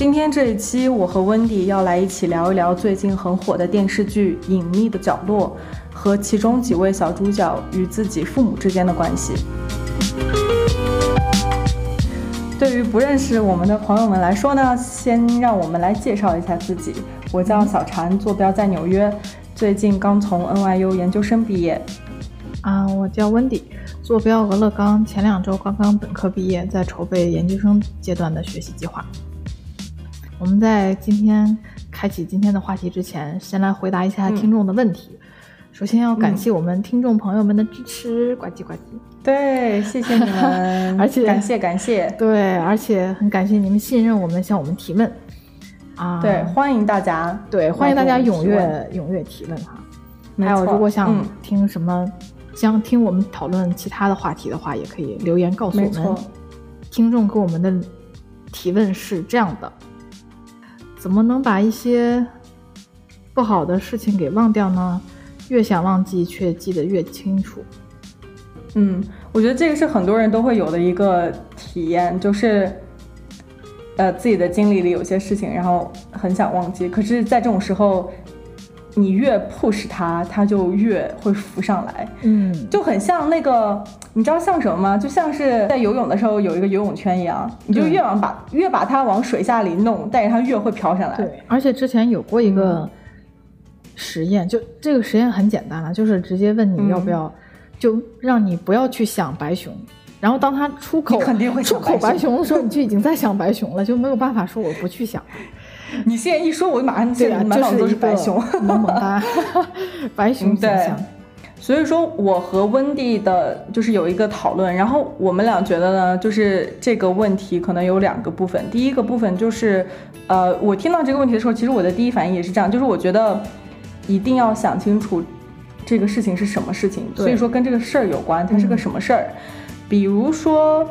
今天这一期，我和温迪要来一起聊一聊最近很火的电视剧《隐秘的角落》和其中几位小主角与自己父母之间的关系。对于不认识我们的朋友们来说呢，先让我们来介绍一下自己。我叫小婵，坐标在纽约，最近刚从 NYU 研究生毕业。啊，我叫温迪，坐标俄勒冈，前两周刚刚本科毕业，在筹备研究生阶段的学习计划。我们在今天开启今天的话题之前，先来回答一下听众的问题。首先要感谢我们听众朋友们的支持，呱唧呱唧。对，谢谢你们，而且感谢感谢。对，而且很感谢你们信任我们，向我们提问。啊，对，欢迎大家，对，欢迎大家踊跃踊跃提问哈。还有，如果想听什么，想听我们讨论其他的话题的话，也可以留言告诉我们。听众给我们的提问是这样的。怎么能把一些不好的事情给忘掉呢？越想忘记，却记得越清楚。嗯，我觉得这个是很多人都会有的一个体验，就是，呃，自己的经历里有些事情，然后很想忘记，可是，在这种时候。你越 push 它，它就越会浮上来。嗯，就很像那个，你知道像什么吗？就像是在游泳的时候有一个游泳圈一样，你就越往把越把它往水下里弄，但是它越会飘上来。对，而且之前有过一个实验，就这个实验很简单了，就是直接问你要不要，就让你不要去想白熊，然后当它出口肯定会出口白熊的时候，你就已经在想白熊了，就没有办法说我不去想。你现在一说，我马上现在满脑子都是白熊，萌萌哒，白熊形象。所以说，我和温蒂的就是有一个讨论，然后我们俩觉得呢，就是这个问题可能有两个部分。第一个部分就是，呃，我听到这个问题的时候，其实我的第一反应也是这样，就是我觉得一定要想清楚这个事情是什么事情，所以说跟这个事儿有关，它是个什么事儿，比如说。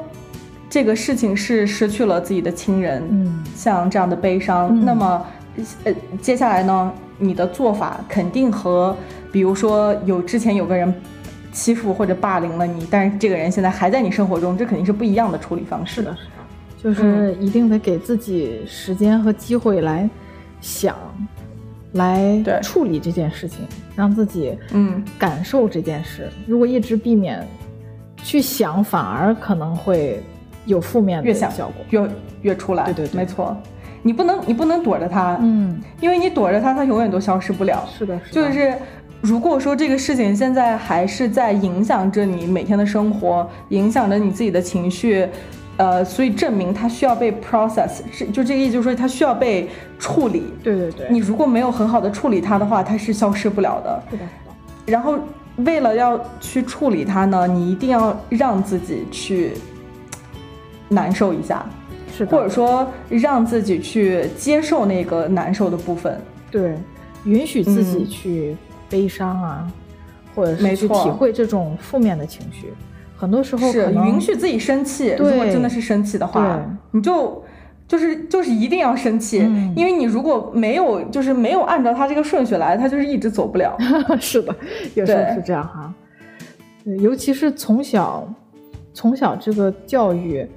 这个事情是失去了自己的亲人，嗯，像这样的悲伤，那么，呃，接下来呢，你的做法肯定和，比如说有之前有个人欺负或者霸凌了你，但是这个人现在还在你生活中，这肯定是不一样的处理方式。是的，是的，就是一定得给自己时间和机会来想，来处理这件事情，让自己嗯感受这件事。如果一直避免去想，反而可能会。有负面越想效果越越出来，对对，没错，你不能你不能躲着它，嗯，因为你躲着它，它永远都消失不了。是的，就是如果说这个事情现在还是在影响着你每天的生活，影响着你自己的情绪，呃，所以证明它需要被 process，是就这个意思，就是说它需要被处理。对对对，你如果没有很好的处理它的话，它是消失不了的。是的，然后为了要去处理它呢，你一定要让自己去。难受一下，是或者说让自己去接受那个难受的部分，对，允许自己去悲伤啊，或者是去体会这种负面的情绪。很多时候是允许自己生气，如果真的是生气的话，你就就是就是一定要生气，因为你如果没有就是没有按照他这个顺序来，他就是一直走不了。是的，有时候是这样哈。对，尤其是从小从小这个教育。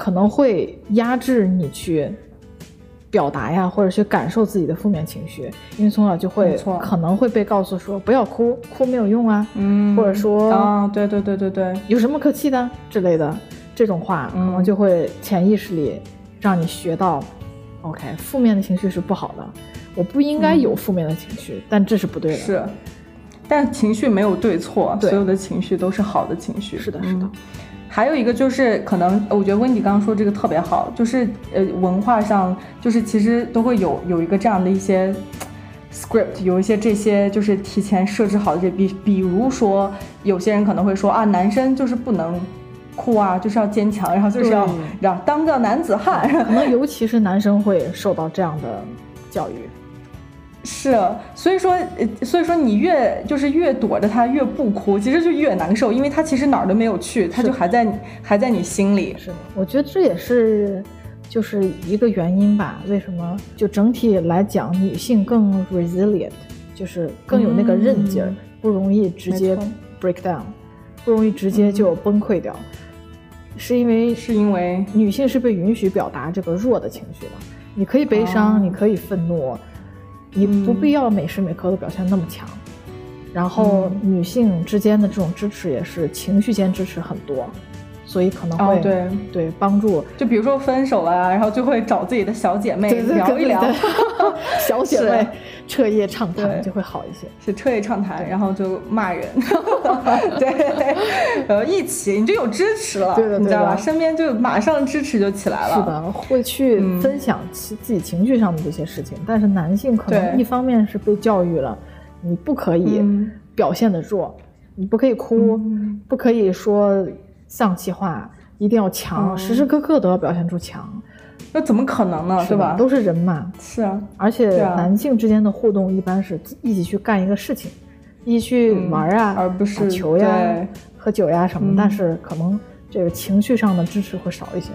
可能会压制你去表达呀，或者去感受自己的负面情绪，因为从小就会可能会被告诉说不要哭，哭没有用啊，嗯，或者说啊，对对对对对，有什么可气的之类的这种话，可能就会潜意识里让你学到，OK，负面的情绪是不好的，我不应该有负面的情绪，但这是不对的，是，但情绪没有对错，所有的情绪都是好的情绪，是的，是的。还有一个就是，可能我觉得温迪刚刚说这个特别好，就是呃，文化上就是其实都会有有一个这样的一些 script，有一些这些就是提前设置好的这比，比如说有些人可能会说啊，男生就是不能哭啊，就是要坚强，然后就是要让当个男子汉，可能尤其是男生会受到这样的教育。是，所以说，所以说你越就是越躲着他，越不哭，其实就越难受，因为他其实哪儿都没有去，他就还在还在你心里。是的，我觉得这也是就是一个原因吧。为什么？就整体来讲，女性更 resilient，就是更有那个韧劲儿，不容易直接 break down，不容易直接就崩溃掉，是因为是因为女性是被允许表达这个弱的情绪的，你可以悲伤，你可以愤怒。你不必要每时每刻都表现那么强，然后女性之间的这种支持也是情绪间支持很多。所以可能会对对帮助，就比如说分手了，然后就会找自己的小姐妹聊一聊，小姐 妹彻夜畅谈就会好一些，是彻夜畅谈，然后就骂人，对，呃，一起你就有支持了，你知道吧？身边就马上支持就起来了，是的，会去分享其自己情绪上的这些事情。但是男性可能一方面是被教育了，你不可以表现的弱，你不可以哭，不可以说。丧气话一定要强，时时刻刻都要表现出强，那怎么可能呢？是吧？都是人嘛。是啊，而且男性之间的互动一般是一起去干一个事情，一起去玩啊，而不是打球呀、喝酒呀什么。但是可能这个情绪上的支持会少一些，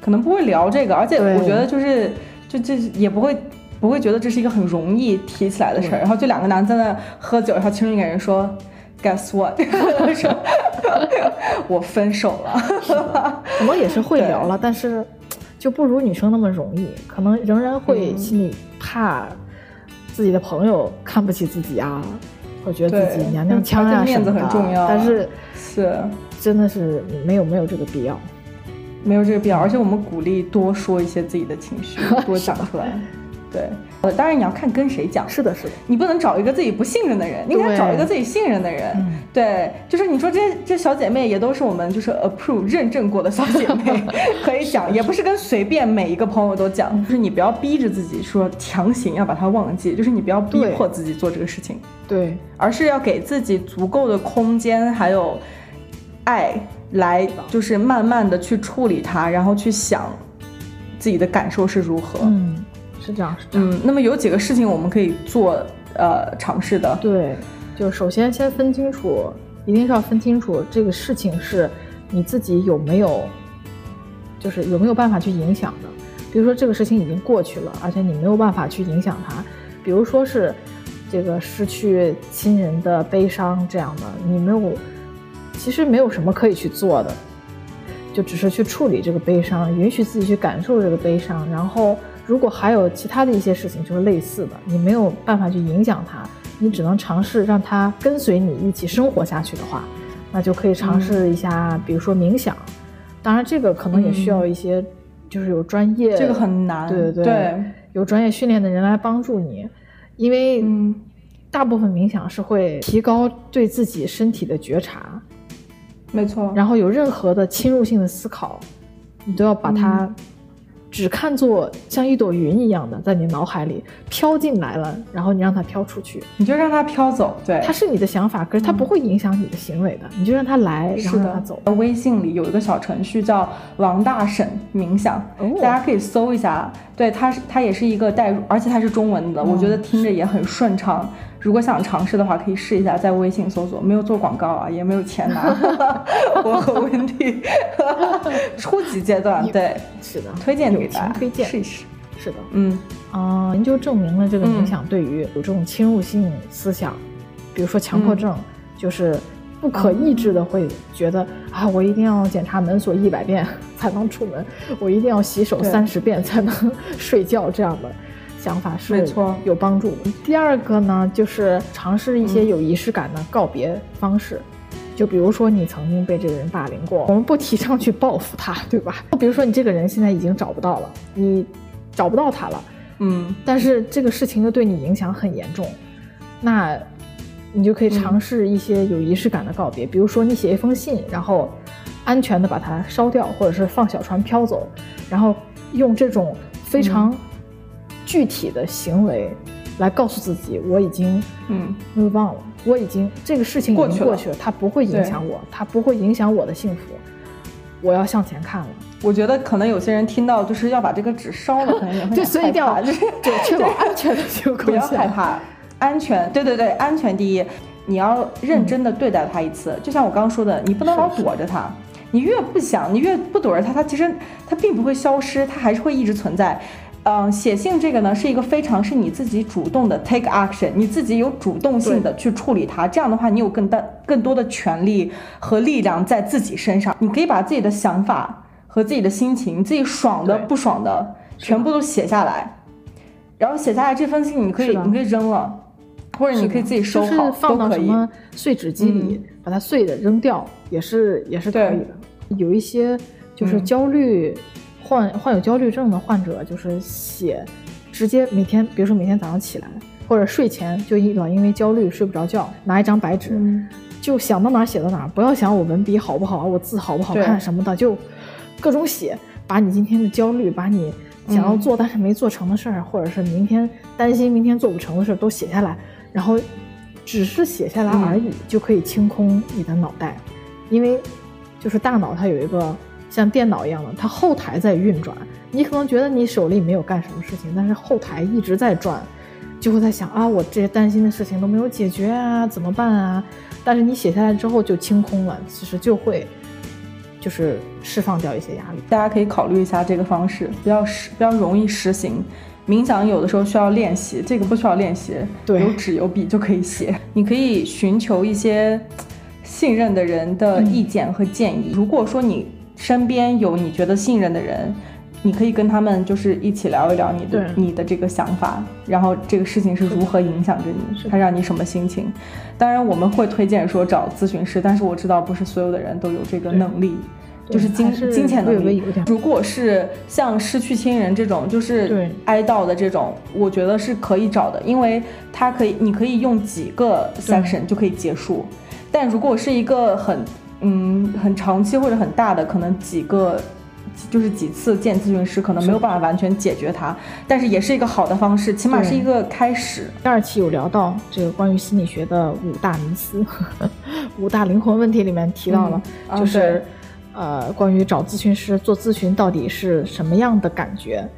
可能不会聊这个。而且我觉得就是，就这也不会不会觉得这是一个很容易提起来的事儿。然后就两个男在那喝酒，然后轻声给人说。Guess what？我分手了。可能也是会聊了，但是就不如女生那么容易。可能仍然会心里怕自己的朋友看不起自己啊，或觉得自己娘娘腔啊面子很重要。但是是真的是没有没有这个必要，没有这个必要。而且我们鼓励多说一些自己的情绪，多讲出来。对，呃，当然你要看跟谁讲。是的，是的，你不能找一个自己不信任的人，你应该找一个自己信任的人。对，就是你说这这小姐妹也都是我们就是 approve 认证过的小姐妹，可以讲，也不是跟随便每一个朋友都讲。就是你不要逼着自己说强行要把它忘记，就是你不要逼迫自己做这个事情。对，而是要给自己足够的空间还有爱来，就是慢慢的去处理它，然后去想自己的感受是如何。嗯。是这样，是这样。嗯，那么有几个事情我们可以做，呃，尝试的。对，就首先先分清楚，一定是要分清楚这个事情是你自己有没有，就是有没有办法去影响的。比如说这个事情已经过去了，而且你没有办法去影响它。比如说是这个失去亲人的悲伤这样的，你没有，其实没有什么可以去做的，就只是去处理这个悲伤，允许自己去感受这个悲伤，然后。如果还有其他的一些事情，就是类似的，你没有办法去影响它，你只能尝试让它跟随你一起生活下去的话，那就可以尝试一下，比如说冥想。当然，这个可能也需要一些，就是有专业，这个很难，对对对，有专业训练的人来帮助你，因为大部分冥想是会提高对自己身体的觉察，没错。然后有任何的侵入性的思考，你都要把它。只看作像一朵云一样的在你脑海里飘进来了，然后你让它飘出去，你就让它飘走。对，它是你的想法，可是它不会影响你的行为的，你就让它来，然后让它走。微信里有一个小程序叫王大婶冥想，大家可以搜一下。对，它是它也是一个代入，而且它是中文的，我觉得听着也很顺畅。如果想尝试的话，可以试一下，在微信搜索，没有做广告啊，也没有钱拿。我和温蒂，初级阶段，对，是的，推荐给大家，推荐。试一试。是的，嗯。啊，研究证明了这个冥想对于有这种侵入性思想，比如说强迫症，就是不可抑制的会觉得啊，我一定要检查门锁一百遍才能出门，我一定要洗手三十遍才能 睡觉这样的。想法是没错，有帮助。第二个呢，就是尝试一些有仪式感的告别方式，就比如说你曾经被这个人霸凌过，我们不提倡去报复他，对吧？比如说你这个人现在已经找不到了，你找不到他了，嗯，但是这个事情又对你影响很严重，那你就可以尝试一些有仪式感的告别，比如说你写一封信，然后安全的把它烧掉，或者是放小船飘走，然后用这种非常。具体的行为，来告诉自己，我已经嗯，我忘了，我已经这个事情已经过去了，它不会影响我，它不会影响我的幸福。我要向前看了。我觉得可能有些人听到就是要把这个纸烧了，可能也会 害怕，就是确保安全的情况不要害怕，安全，对对对，安全第一。你要认真的对待他一次，就像我刚刚说的，你不能老躲着他。你越不想，你越不躲着它，它其实它并不会消失，它还是会一直存在。嗯，写信这个呢，是一个非常是你自己主动的 take action，你自己有主动性的去处理它。这样的话，你有更大、更多的权利和力量在自己身上。你可以把自己的想法和自己的心情、自己爽的、不爽的，全部都写下来。然后写下来这封信，你可以，你可以扔了，或者你可以自己收好，放到什么碎纸机里，把它碎的扔掉，也是也是可以的。有一些就是焦虑。患患有焦虑症的患者，就是写，直接每天，比如说每天早上起来或者睡前，就一老因为焦虑睡不着觉，拿一张白纸，就想到哪写到哪，不要想我文笔好不好，我字好不好看什么的，就各种写，把你今天的焦虑，把你想要做但是没做成的事儿，或者是明天担心明天做不成的事儿都写下来，然后只是写下来而已，就可以清空你的脑袋，因为就是大脑它有一个。像电脑一样的，它后台在运转。你可能觉得你手里没有干什么事情，但是后台一直在转，就会在想啊，我这些担心的事情都没有解决啊，怎么办啊？但是你写下来之后就清空了，其实就会就是释放掉一些压力。大家可以考虑一下这个方式，比较实，比较容易实行。冥想有的时候需要练习，这个不需要练习，对，有纸有笔就可以写。你可以寻求一些信任的人的意见和建议。如果说你身边有你觉得信任的人，你可以跟他们就是一起聊一聊你的你的这个想法，然后这个事情是如何影响着你，它让你什么心情。当然我们会推荐说找咨询师，但是我知道不是所有的人都有这个能力，就是金金钱能力。如果是像失去亲人这种，就是哀悼的这种，我觉得是可以找的，因为它可以，你可以用几个 section 就可以结束。但如果是一个很嗯，很长期或者很大的，可能几个，就是几次见咨询师，可能没有办法完全解决它，但是也是一个好的方式，起码是一个开始。第二期有聊到这个关于心理学的五大迷思，五大灵魂问题里面提到了，就是呃，关于找咨询师做咨询到底是什么样的感觉，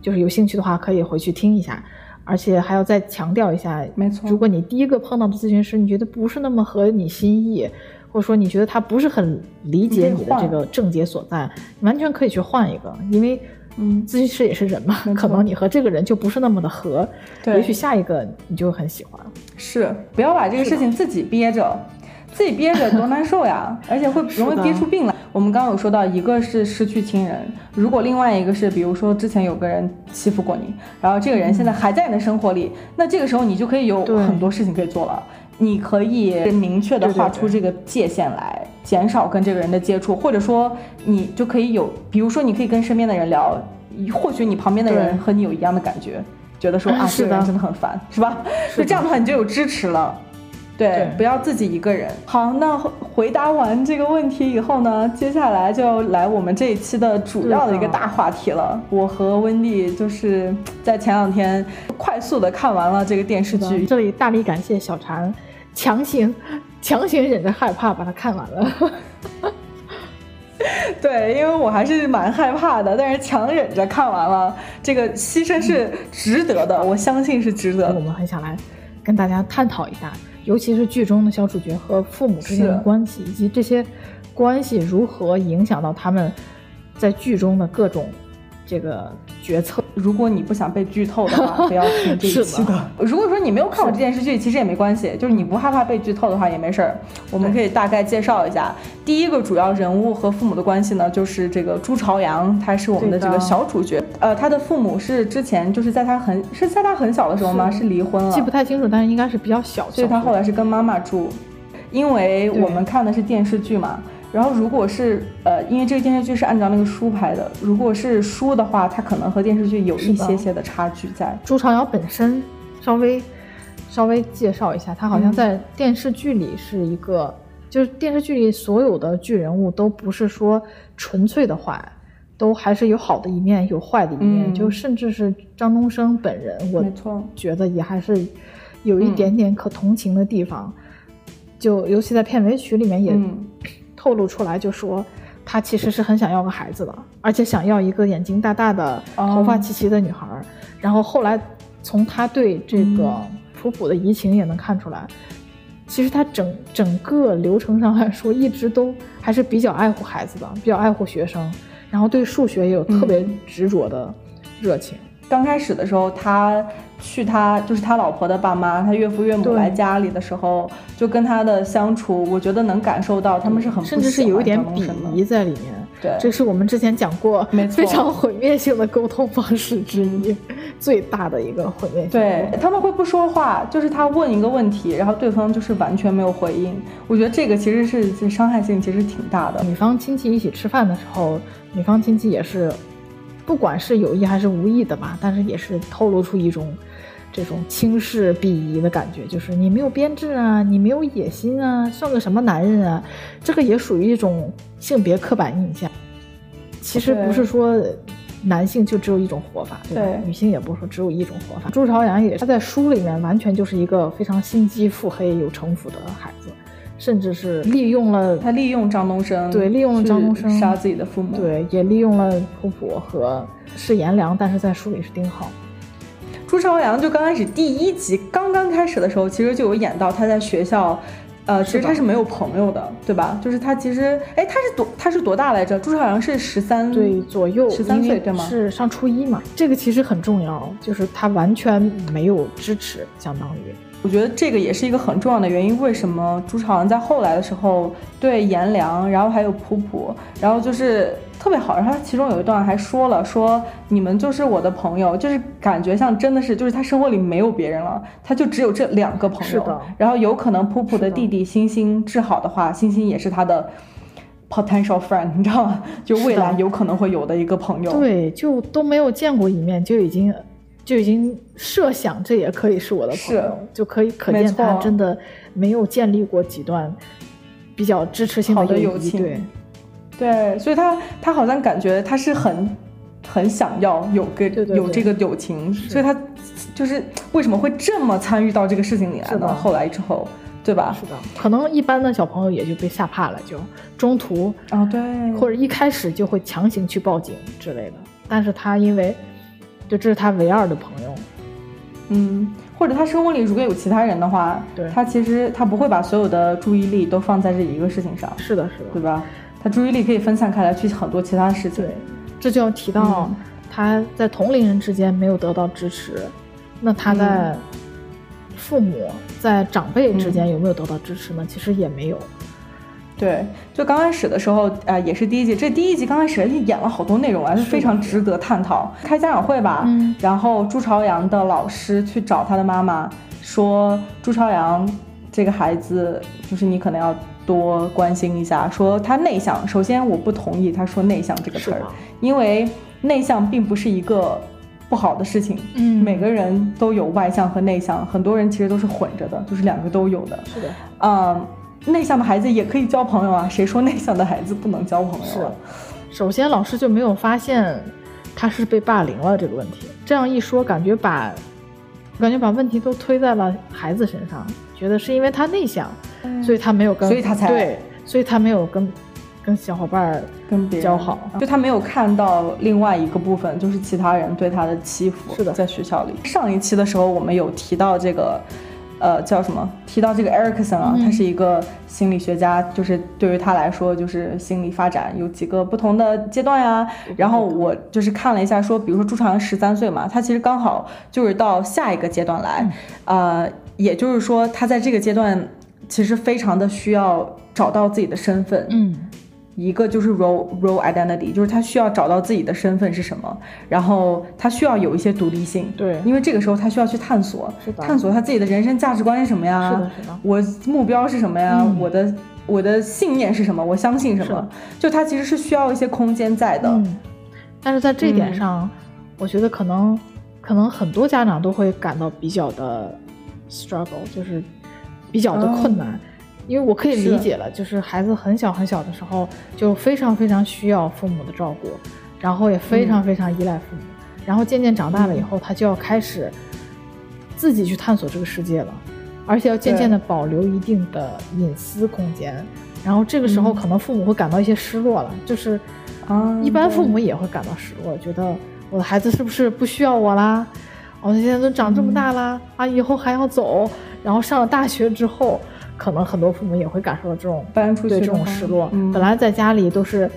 就是有兴趣的话可以回去听一下，而且还要再强调一下，没错，如果你第一个碰到的咨询师，你觉得不是那么合你心意。或者说你觉得他不是很理解你的这个症结所在，完全可以去换一个，因为，嗯，咨询师也是人嘛，可能你和这个人就不是那么的合，对，也许下一个你就很喜欢。是，不要把这个事情自己憋着，自己憋着多难受呀，而且会容易憋出病来。我们刚刚有说到，一个是失去亲人，如果另外一个是，比如说之前有个人欺负过你，然后这个人现在还在你的生活里，那这个时候你就可以有很多事情可以做了。你可以明确的画出这个界限来，减少跟这个人的接触，或者说你就可以有，比如说你可以跟身边的人聊，或许你旁边的人和你有一样的感觉，觉得说啊这个人真的很烦，是吧？就这样的话你就有支持了，对，不要自己一个人。好，那回答完这个问题以后呢，接下来就来我们这一期的主要的一个大话题了。我和温蒂就是在前两天快速的看完了这个电视剧，这里大力感谢小婵。强行，强行忍着害怕把它看完了。对，因为我还是蛮害怕的，但是强忍着看完了。这个牺牲是值得的，我相信是值得的。我们很想来跟大家探讨一下，尤其是剧中的小主角和父母之间的关系，以及这些关系如何影响到他们在剧中的各种。这个决策，如果你不想被剧透的话，不要听这一期的。如果说你没有看过这电视剧，其实也没关系，就是你不害怕被剧透的话也没事儿。我们可以大概介绍一下，第一个主要人物和父母的关系呢，就是这个朱朝阳，他是我们的这个小主角。呃，他的父母是之前就是在他很是在他很小的时候吗？是离婚了，记不太清楚，但是应该是比较小，所以他后来是跟妈妈住。因为我们看的是电视剧嘛。然后，如果是呃，因为这个电视剧是按照那个书拍的，如果是书的话，它可能和电视剧有一些些的差距在。朱朝阳本身，稍微稍微介绍一下，他好像在电视剧里是一个，就是电视剧里所有的剧人物都不是说纯粹的坏，都还是有好的一面，有坏的一面，就甚至是张东升本人，我觉得也还是有一点点可同情的地方，就尤其在片尾曲里面也。透露出来就说，他其实是很想要个孩子的，而且想要一个眼睛大大的、头发齐齐的女孩。然后后来从他对这个普普的移情也能看出来，其实他整整个流程上来说，一直都还是比较爱护孩子的，比较爱护学生，然后对数学也有特别执着的热情。刚开始的时候，他去他就是他老婆的爸妈，他岳父岳母来家里的时候，就跟他的相处，我觉得能感受到他们是很甚至是有一点鄙夷在里面。对，这是我们之前讲过非常毁灭性的沟通方式之一，最大的一个毁灭性。对，他们会不说话，就是他问一个问题，然后对方就是完全没有回应。我觉得这个其实是伤害性其实挺大的。女方亲戚一起吃饭的时候，女方亲戚也是。不管是有意还是无意的吧，但是也是透露出一种这种轻视、鄙夷的感觉，就是你没有编制啊，你没有野心啊，算个什么男人啊？这个也属于一种性别刻板印象。其实不是说男性就只有一种活法，对吧？女性也不是说只有一种活法。朱朝阳也是，他在书里面完全就是一个非常心机腹黑、有城府的孩子。甚至是利用了他，利用张东升，对，利用了张东升杀自己的父母，对，也利用了普普和是颜良，但是在书里是丁浩。朱朝阳就刚开始第一集刚刚开始的时候，其实就有演到他在学校，呃，其实他是没有朋友的，对吧？就是他其实，哎，他是多他是多大来着？朱朝阳是十三岁左右，十三岁对吗？是上初一嘛？这个其实很重要，就是他完全没有支持，相当于。我觉得这个也是一个很重要的原因。为什么朱朝阳在后来的时候对颜良，然后还有普普，然后就是特别好。然后他其中有一段还说了，说你们就是我的朋友，就是感觉像真的是，就是他生活里没有别人了，他就只有这两个朋友。然后有可能普普的弟弟星星治好的话，星星也是他的 potential friend，你知道吗？就未来有可能会有的一个朋友。对，就都没有见过一面，就已经。就已经设想这也可以是我的朋友，就可以可见他真的没有建立过几段比较支持性的友情。对，对，所以他他好像感觉他是很很想要有个有这个友情，所以他就是为什么会这么参与到这个事情里来呢？后来之后，对吧？是的，可能一般的小朋友也就被吓怕了，就中途啊对，或者一开始就会强行去报警之类的，但是他因为。就这是他唯二的朋友，嗯，或者他生活里如果有其他人的话，对，他其实他不会把所有的注意力都放在这一个事情上，是的，是的，对吧？他注意力可以分散开来去很多其他事情。对，这就要提到他在同龄人之间没有得到支持，那他在父母在长辈之间有没有得到支持呢？其实也没有。对，就刚开始的时候，呃，也是第一季。这第一集刚开始演了好多内容啊，就非常值得探讨。开家长会吧，然后朱朝阳的老师去找他的妈妈，说朱朝阳这个孩子，就是你可能要多关心一下。说他内向，首先我不同意他说内向这个词儿，因为内向并不是一个不好的事情。嗯，每个人都有外向和内向，很多人其实都是混着的，就是两个都有的。是的，嗯。内向的孩子也可以交朋友啊，谁说内向的孩子不能交朋友？是，首先老师就没有发现他是被霸凌了这个问题。这样一说，感觉把感觉把问题都推在了孩子身上，觉得是因为他内向，所以他没有跟，所以他才对，所以他没有跟跟小伙伴跟别人交好，就他没有看到另外一个部分，就是其他人对他的欺负。是的，在学校里，上一期的时候我们有提到这个。呃，叫什么？提到这个 Erikson 啊，他是一个心理学家，就是对于他来说，就是心理发展有几个不同的阶段呀。然后我就是看了一下，说，比如说朱朝阳十三岁嘛，他其实刚好就是到下一个阶段来，呃，也就是说他在这个阶段其实非常的需要找到自己的身份，嗯。一个就是 role role identity，就是他需要找到自己的身份是什么，然后他需要有一些独立性，对，因为这个时候他需要去探索，探索他自己的人生价值观是什么呀？是的，是的。我目标是什么呀？我的我的信念是什么？我相信什么？就他其实是需要一些空间在的。嗯，但是在这点上，我觉得可能可能很多家长都会感到比较的 struggle，就是比较的困难。因为我可以理解了，就是孩子很小很小的时候就非常非常需要父母的照顾，然后也非常非常依赖父母，然后渐渐长大了以后，他就要开始自己去探索这个世界了，而且要渐渐的保留一定的隐私空间，然后这个时候可能父母会感到一些失落了，就是啊，一般父母也会感到失落，觉得我的孩子是不是不需要我啦？我现在都长这么大啦，啊，以后还要走，然后上了大学之后，可能很多父母也会感受到这种搬出去对这种失落。本来在家里都是，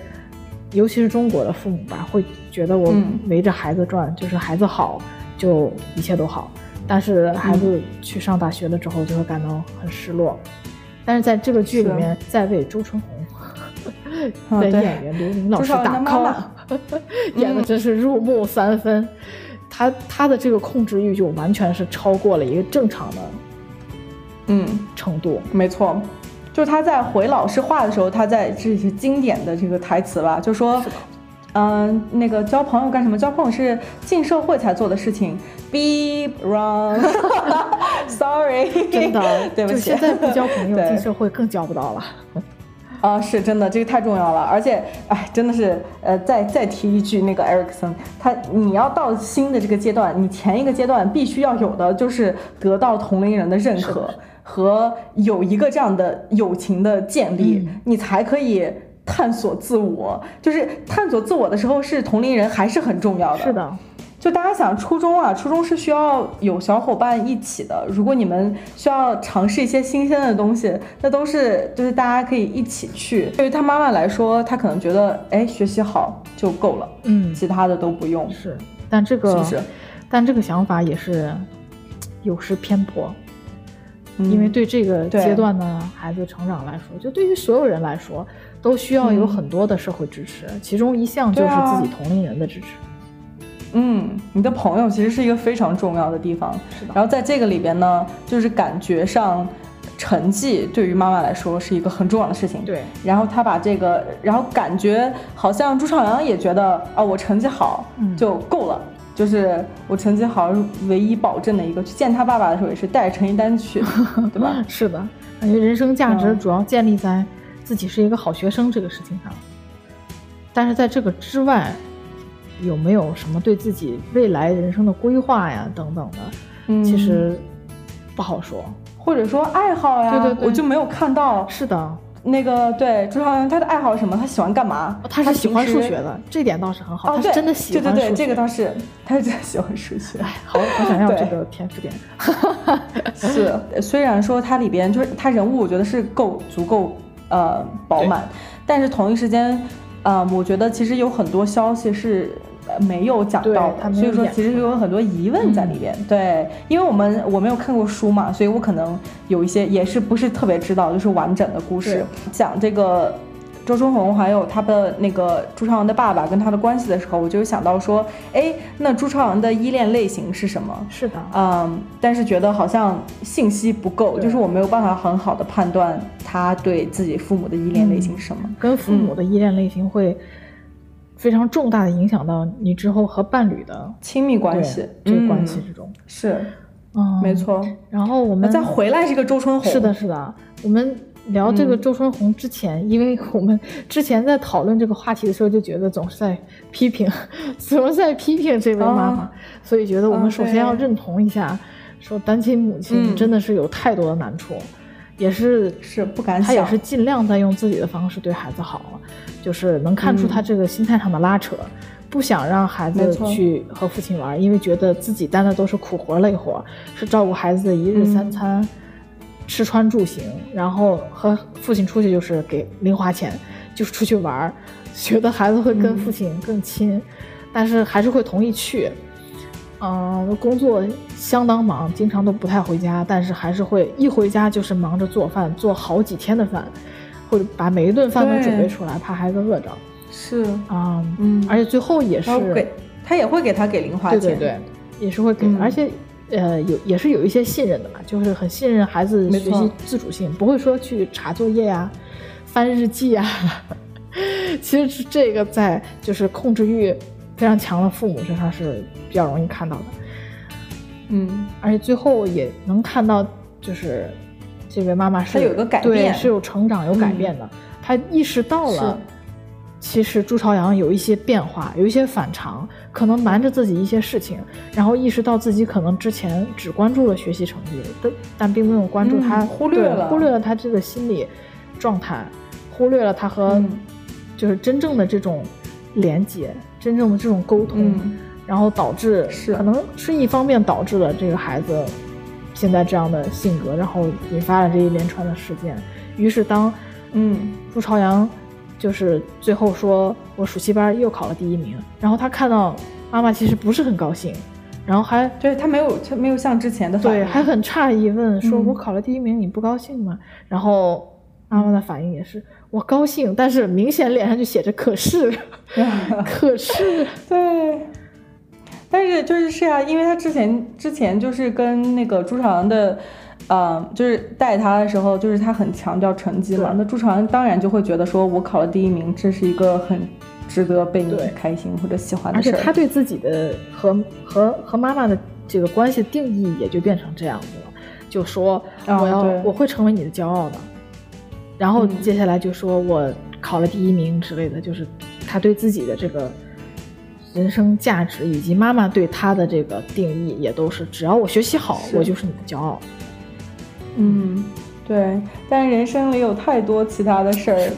尤其是中国的父母吧，会觉得我围着孩子转，就是孩子好就一切都好。但是孩子去上大学了之后，就会感到很失落。但是在这个剧里面，在为周春红 的演员刘琳老师打 call，演的真是入木三分。他他的这个控制欲就完全是超过了一个正常的，嗯，程度。没错，就是他在回老师话的时候，他在这些经典的这个台词吧，就说，嗯，那个交朋友干什么？交朋友是进社会才做的事情。Be wrong，Sorry，真的，对不起。现在不交朋友，进社会更交不到了。啊，是真的，这个太重要了，而且，哎，真的是，呃，再再提一句，那个艾瑞克森，他你要到新的这个阶段，你前一个阶段必须要有的就是得到同龄人的认可和有一个这样的友情的建立，你才可以探索自我。就是探索自我的时候，是同龄人还是很重要的。是的。就大家想，初中啊，初中是需要有小伙伴一起的。如果你们需要尝试一些新鲜的东西，那都是就是大家可以一起去。对于他妈妈来说，他可能觉得，哎，学习好就够了，嗯，其他的都不用。是，但这个，是不是？但这个想法也是有失偏颇，因为对这个阶段的孩子成长来说，就对于所有人来说，都需要有很多的社会支持，其中一项就是自己同龄人的支持。嗯，你的朋友其实是一个非常重要的地方。是的。然后在这个里边呢，就是感觉上，成绩对于妈妈来说是一个很重要的事情。对。然后他把这个，然后感觉好像朱朝阳也觉得啊，我成绩好就够了，就是我成绩好唯一保证的一个。去见他爸爸的时候也是带着成绩单去，对吧？是的，感觉人生价值主要建立在自己是一个好学生这个事情上。但是在这个之外。有没有什么对自己未来人生的规划呀，等等的，嗯，其实不好说，或者说爱好呀，对对，我就没有看到。是的，那个对朱朝阳，他的爱好是什么？他喜欢干嘛？他是喜欢数学的，这点倒是很好。他是真的喜欢对对对，这个倒是，他是真的喜欢数学。哎，好，我想要这个天赋点。是，虽然说它里边就是他人物，我觉得是够足够呃饱满，但是同一时间，呃，我觉得其实有很多消息是。没有讲到的，所以说其实有很多疑问在里边。对，因为我们我没有看过书嘛，所以我可能有一些也是不是特别知道，就是完整的故事。讲这个周春红还有他的那个朱朝阳的爸爸跟他的关系的时候，我就想到说，哎，那朱朝阳的依恋类型是什么？是的，嗯，但是觉得好像信息不够，就是我没有办法很好的判断他对自己父母的依恋类型是什么，跟父母的依恋类型会。非常重大的影响到你之后和伴侣的亲密关系，这个关系之中是，嗯，没错。然后我们再回来这个周春红，是的，是的。我们聊这个周春红之前，因为我们之前在讨论这个话题的时候，就觉得总是在批评，总是在批评这位妈妈，所以觉得我们首先要认同一下，说单亲母亲真的是有太多的难处。也是是不敢，他也是尽量在用自己的方式对孩子好，就是能看出他这个心态上的拉扯，不想让孩子去和父亲玩，因为觉得自己担的都是苦活累活，是照顾孩子的一日三餐，吃穿住行，然后和父亲出去就是给零花钱，就是出去玩，觉得孩子会跟父亲更亲，但是还是会同意去。嗯，工作相当忙，经常都不太回家，但是还是会一回家就是忙着做饭，做好几天的饭，或者把每一顿饭都准备出来，怕孩子饿着。是啊，嗯，而且最后也是给他也会给他给零花钱，对对对，也是会给，而且呃有也是有一些信任的嘛，就是很信任孩子学习自主性，不会说去查作业呀、翻日记呀。其实这个在就是控制欲。非常强的父母身上是比较容易看到的，嗯，而且最后也能看到，就是这位妈妈是有个改变，是有成长、有改变的。她意识到了，其实朱朝阳有一些变化，有一些反常，可能瞒着自己一些事情，然后意识到自己可能之前只关注了学习成绩，但但并没有关注他忽略了忽略了他这个心理状态，忽略了他和就是真正的这种连接，真正的这种沟通，然后导致是可能是一方面导致了这个孩子现在这样的性格，然后引发了这一连串的事件。于是当嗯朱朝阳就是最后说我暑期班又考了第一名，然后他看到妈妈其实不是很高兴。然后还对他没有，他没有像之前的对，还很诧异问说：“我考了第一名，你不高兴吗？”然后妈妈的反应也是：“我高兴，但是明显脸上就写着可是，可是。”对，但是就是是啊，因为他之前之前就是跟那个朱朝阳的，呃，就是带他的时候，就是他很强调成绩嘛。那朱朝阳当然就会觉得说，我考了第一名，这是一个很。值得被你开心或者喜欢的事，而且他对自己的和和和妈妈的这个关系定义也就变成这样子了，就说我要我会成为你的骄傲的，然后接下来就说我考了第一名之类的，就是他对自己的这个人生价值以及妈妈对他的这个定义也都是，只要我学习好，我就是你的骄傲。嗯，对，但人生里有太多其他的事儿。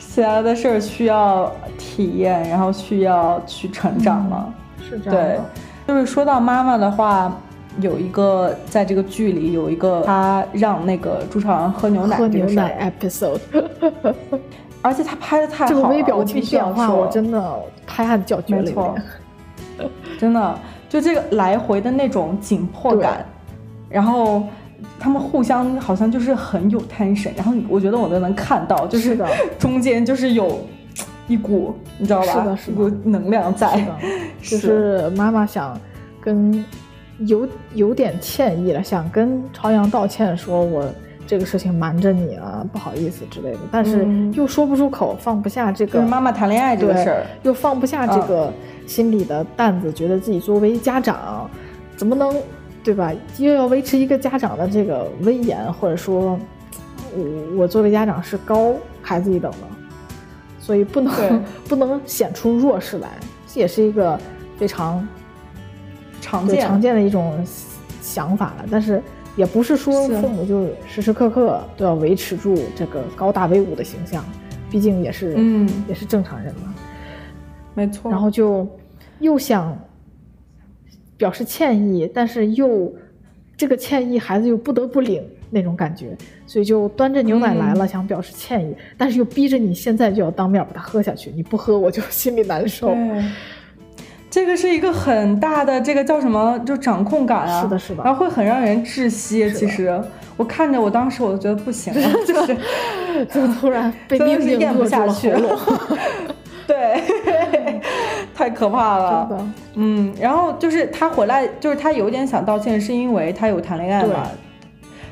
其他的事儿需要体验，然后需要去成长了，是这样。对，就是说到妈妈的话，有一个在这个剧里有一个他让那个朱朝阳喝牛奶喝牛奶 episode，而且他拍的太好了，这个微表情变化我真的拍案叫绝了，没错，真的就这个来回的那种紧迫感，然后。他们互相好像就是很有 tension，然后我觉得我都能看到，就是中间就是有一股你知道吧，一股能量在。就是妈妈想跟有有点歉意了，想跟朝阳道歉，说我这个事情瞒着你了，不好意思之类的，但是又说不出口，放不下这个妈妈谈恋爱这个事儿，又放不下这个心里的担子，觉得自己作为家长怎么能。对吧？又要维持一个家长的这个威严，或者说，我我作为家长是高孩子一等的，所以不能 不能显出弱势来，这也是一个非常常见常见的一种想法了。但是也不是说父母就时时刻刻都要维持住这个高大威武的形象，毕竟也是嗯也是正常人嘛，没错。然后就又想。表示歉意，但是又这个歉意孩子又不得不领那种感觉，所以就端着牛奶来了，想表示歉意，但是又逼着你现在就要当面把它喝下去，你不喝我就心里难受。这个是一个很大的这个叫什么，就掌控感啊，是的，是的，然后会很让人窒息。其实我看着我当时我都觉得不行了，就是就突然被冰冰咽不下去了。对，太可怕了。嗯，然后就是他回来，就是他有点想道歉，是因为他有谈恋爱嘛。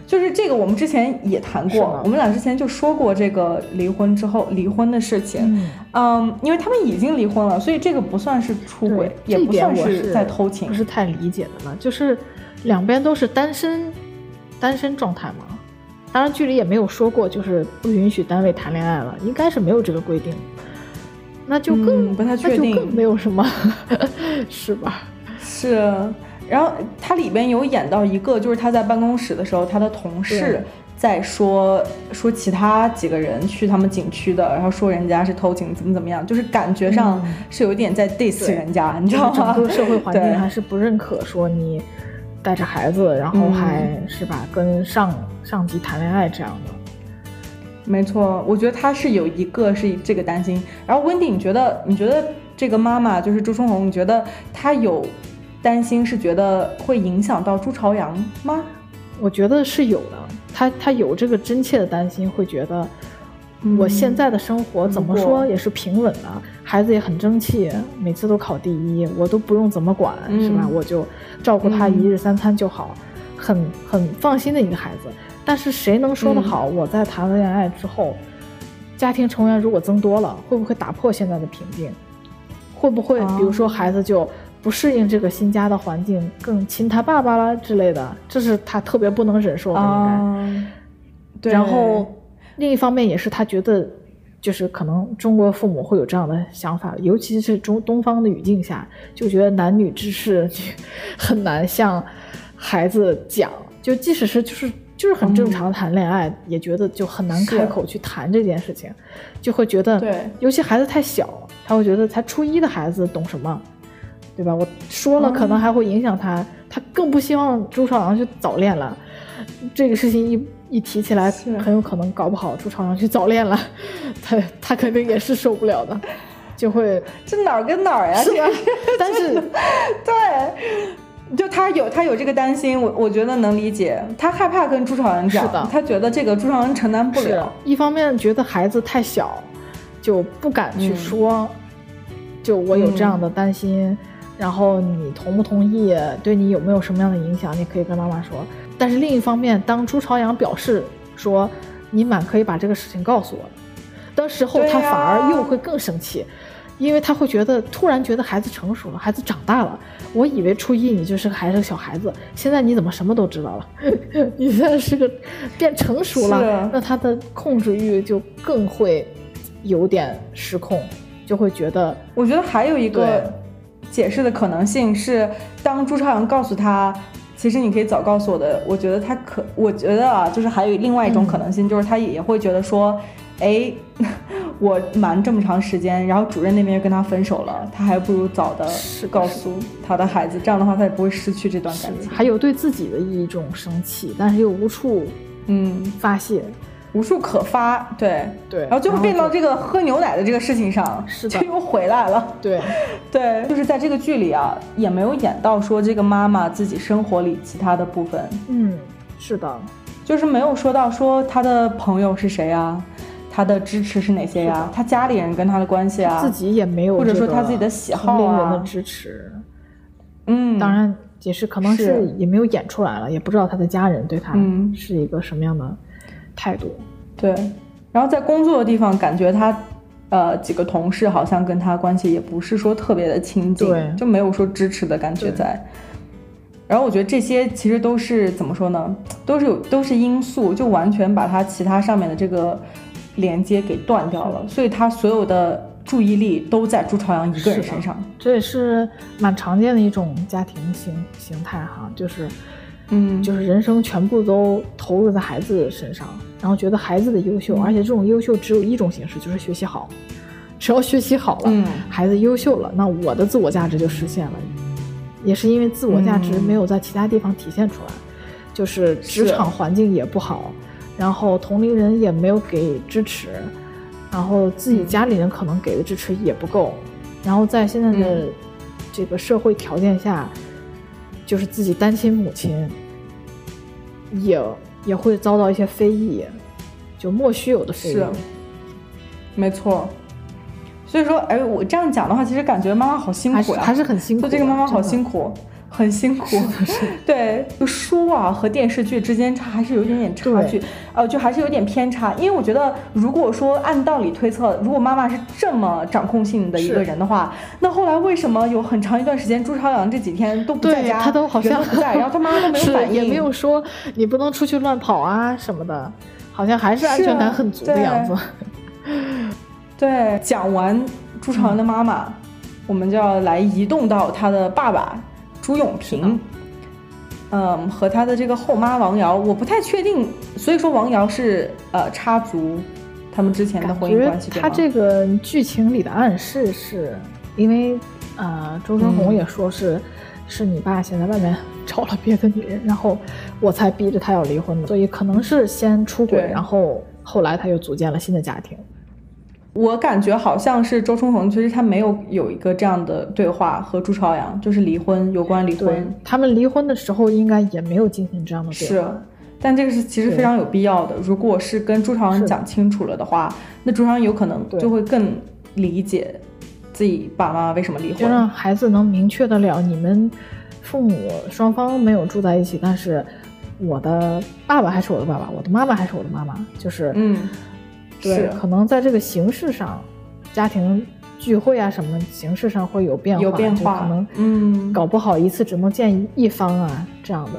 就是这个，我们之前也谈过，我们俩之前就说过这个离婚之后离婚的事情。嗯，因为他们已经离婚了，所以这个不算是出轨，也不算是在偷情，不是太理解的了。就是两边都是单身，单身状态嘛。当然，剧里也没有说过，就是不允许单位谈恋爱了，应该是没有这个规定。那就更不太确定更，没有什么，是吧？是。然后它里边有演到一个，就是他在办公室的时候，他的同事在说说其他几个人去他们景区的，然后说人家是偷情，怎么怎么样，就是感觉上是有点在 diss 人家，你知道吗？整个社会环境还是不认可说你带着孩子，然后还是吧跟上上级谈恋爱这样的。没错，我觉得他是有一个是这个担心。然后温迪，你觉得你觉得这个妈妈就是朱春红，你觉得她有担心，是觉得会影响到朱朝阳吗？我觉得是有的，他他有这个真切的担心，会觉得我现在的生活怎么说也是平稳的，孩子也很争气，每次都考第一，我都不用怎么管，是吧？我就照顾他一日三餐就好，很很放心的一个孩子。但是谁能说得好？我在谈了恋爱之后，家庭成员如果增多了，会不会打破现在的平静？会不会比如说孩子就不适应这个新家的环境，更亲他爸爸了之类的？这是他特别不能忍受的，应该。然后另一方面也是他觉得，就是可能中国父母会有这样的想法，尤其是中东方的语境下，就觉得男女之事很难向孩子讲，就即使是就是。就是很正常谈恋爱，也觉得就很难开口去谈这件事情，就会觉得，对，尤其孩子太小，他会觉得才初一的孩子懂什么，对吧？我说了可能还会影响他，他更不希望朱朝阳去早恋了。这个事情一一提起来，很有可能搞不好朱朝阳去早恋了，他他肯定也是受不了的，就会这哪儿跟哪儿呀？是吧，但是 对。就他有他有这个担心，我我觉得能理解。他害怕跟朱朝阳讲，他觉得这个朱朝阳承担不了。一方面觉得孩子太小，就不敢去说。就我有这样的担心，然后你同不同意？对你有没有什么样的影响？你可以跟妈妈说。但是另一方面，当朱朝阳表示说你满可以把这个事情告诉我的时候，他反而又会更生气。因为他会觉得突然觉得孩子成熟了，孩子长大了。我以为初一你就是还是个小孩子，现在你怎么什么都知道了？你现在是个变成熟了，那他的控制欲就更会有点失控，就会觉得。我觉得还有一个解释的可能性是，当朱朝阳告诉他，其实你可以早告诉我的。我觉得他可，我觉得啊，就是还有另外一种可能性，就是他也会觉得说。哎，我瞒这么长时间，然后主任那边又跟他分手了，他还不如早的告诉他的孩子，这样的话他也不会失去这段感情。还有对自己的一种生气，但是又无处嗯发泄，无处可发。对对，然后最后变到这个喝牛奶的这个事情上，是的，就又回来了。对 对，就是在这个剧里啊，也没有演到说这个妈妈自己生活里其他的部分。嗯，是的，就是没有说到说他的朋友是谁啊。他的支持是哪些呀？他家里人跟他的关系啊，自己也没有，或者说他自己的喜好啊，人的支持。嗯，当然也是，可能是也没有演出来了，也不知道他的家人对他是一个什么样的态度。对，然后在工作的地方，感觉他呃几个同事好像跟他关系也不是说特别的亲近，就没有说支持的感觉在。然后我觉得这些其实都是怎么说呢？都是有都是因素，就完全把他其他上面的这个。连接给断掉了，所以他所有的注意力都在朱朝阳一个人身上。这也是蛮常见的一种家庭形形态哈，就是，嗯，就是人生全部都投入在孩子身上，然后觉得孩子的优秀，而且这种优秀只有一种形式，就是学习好。只要学习好了，孩子优秀了，那我的自我价值就实现了。也是因为自我价值没有在其他地方体现出来，就是职场环境也不好。然后同龄人也没有给支持，然后自己家里人可能给的支持也不够，然后在现在的这个社会条件下，就是自己单亲母亲也也会遭到一些非议，就莫须有的非议。是，没错。所以说，哎，我这样讲的话，其实感觉妈妈好辛苦呀，还是很辛苦。做这个妈妈好辛苦。很辛苦，对，就书啊和电视剧之间差还是有一点点差距，呃，就还是有点偏差。因为我觉得，如果说按道理推测，如果妈妈是这么掌控性的一个人的话，那后来为什么有很长一段时间朱朝阳这几天都不在家，他都好像不在，然后他妈妈都没有 反应，也没有说你不能出去乱跑啊什么的，好像还是安全感很足的样子。对，讲完朱朝阳的妈妈，我们就要来移动到他的爸爸。朱永平，嗯，和他的这个后妈王瑶，我不太确定，所以说王瑶是呃插足他们之前的婚姻关系。他这个剧情里的暗示是，因为呃周春红也说是，是你爸现在外面找了别的女人，然后我才逼着他要离婚的，所以可能是先出轨，然后后来他又组建了新的家庭。我感觉好像是周春红，其实他没有有一个这样的对话和朱朝阳，就是离婚有关离婚。他们离婚的时候应该也没有进行这样的对话。是，但这个是其实非常有必要的。如果是跟朱朝阳讲清楚了的话，那朱朝阳有可能就会更理解自己爸妈为什么离婚，就让孩子能明确的了，你们父母双方没有住在一起，但是我的爸爸还是我的爸爸，我的妈妈还是我的妈妈，就是嗯。对，可能在这个形式上，家庭聚会啊什么形式上会有变化，有变化，可能嗯，搞不好一次只能见一方啊这样的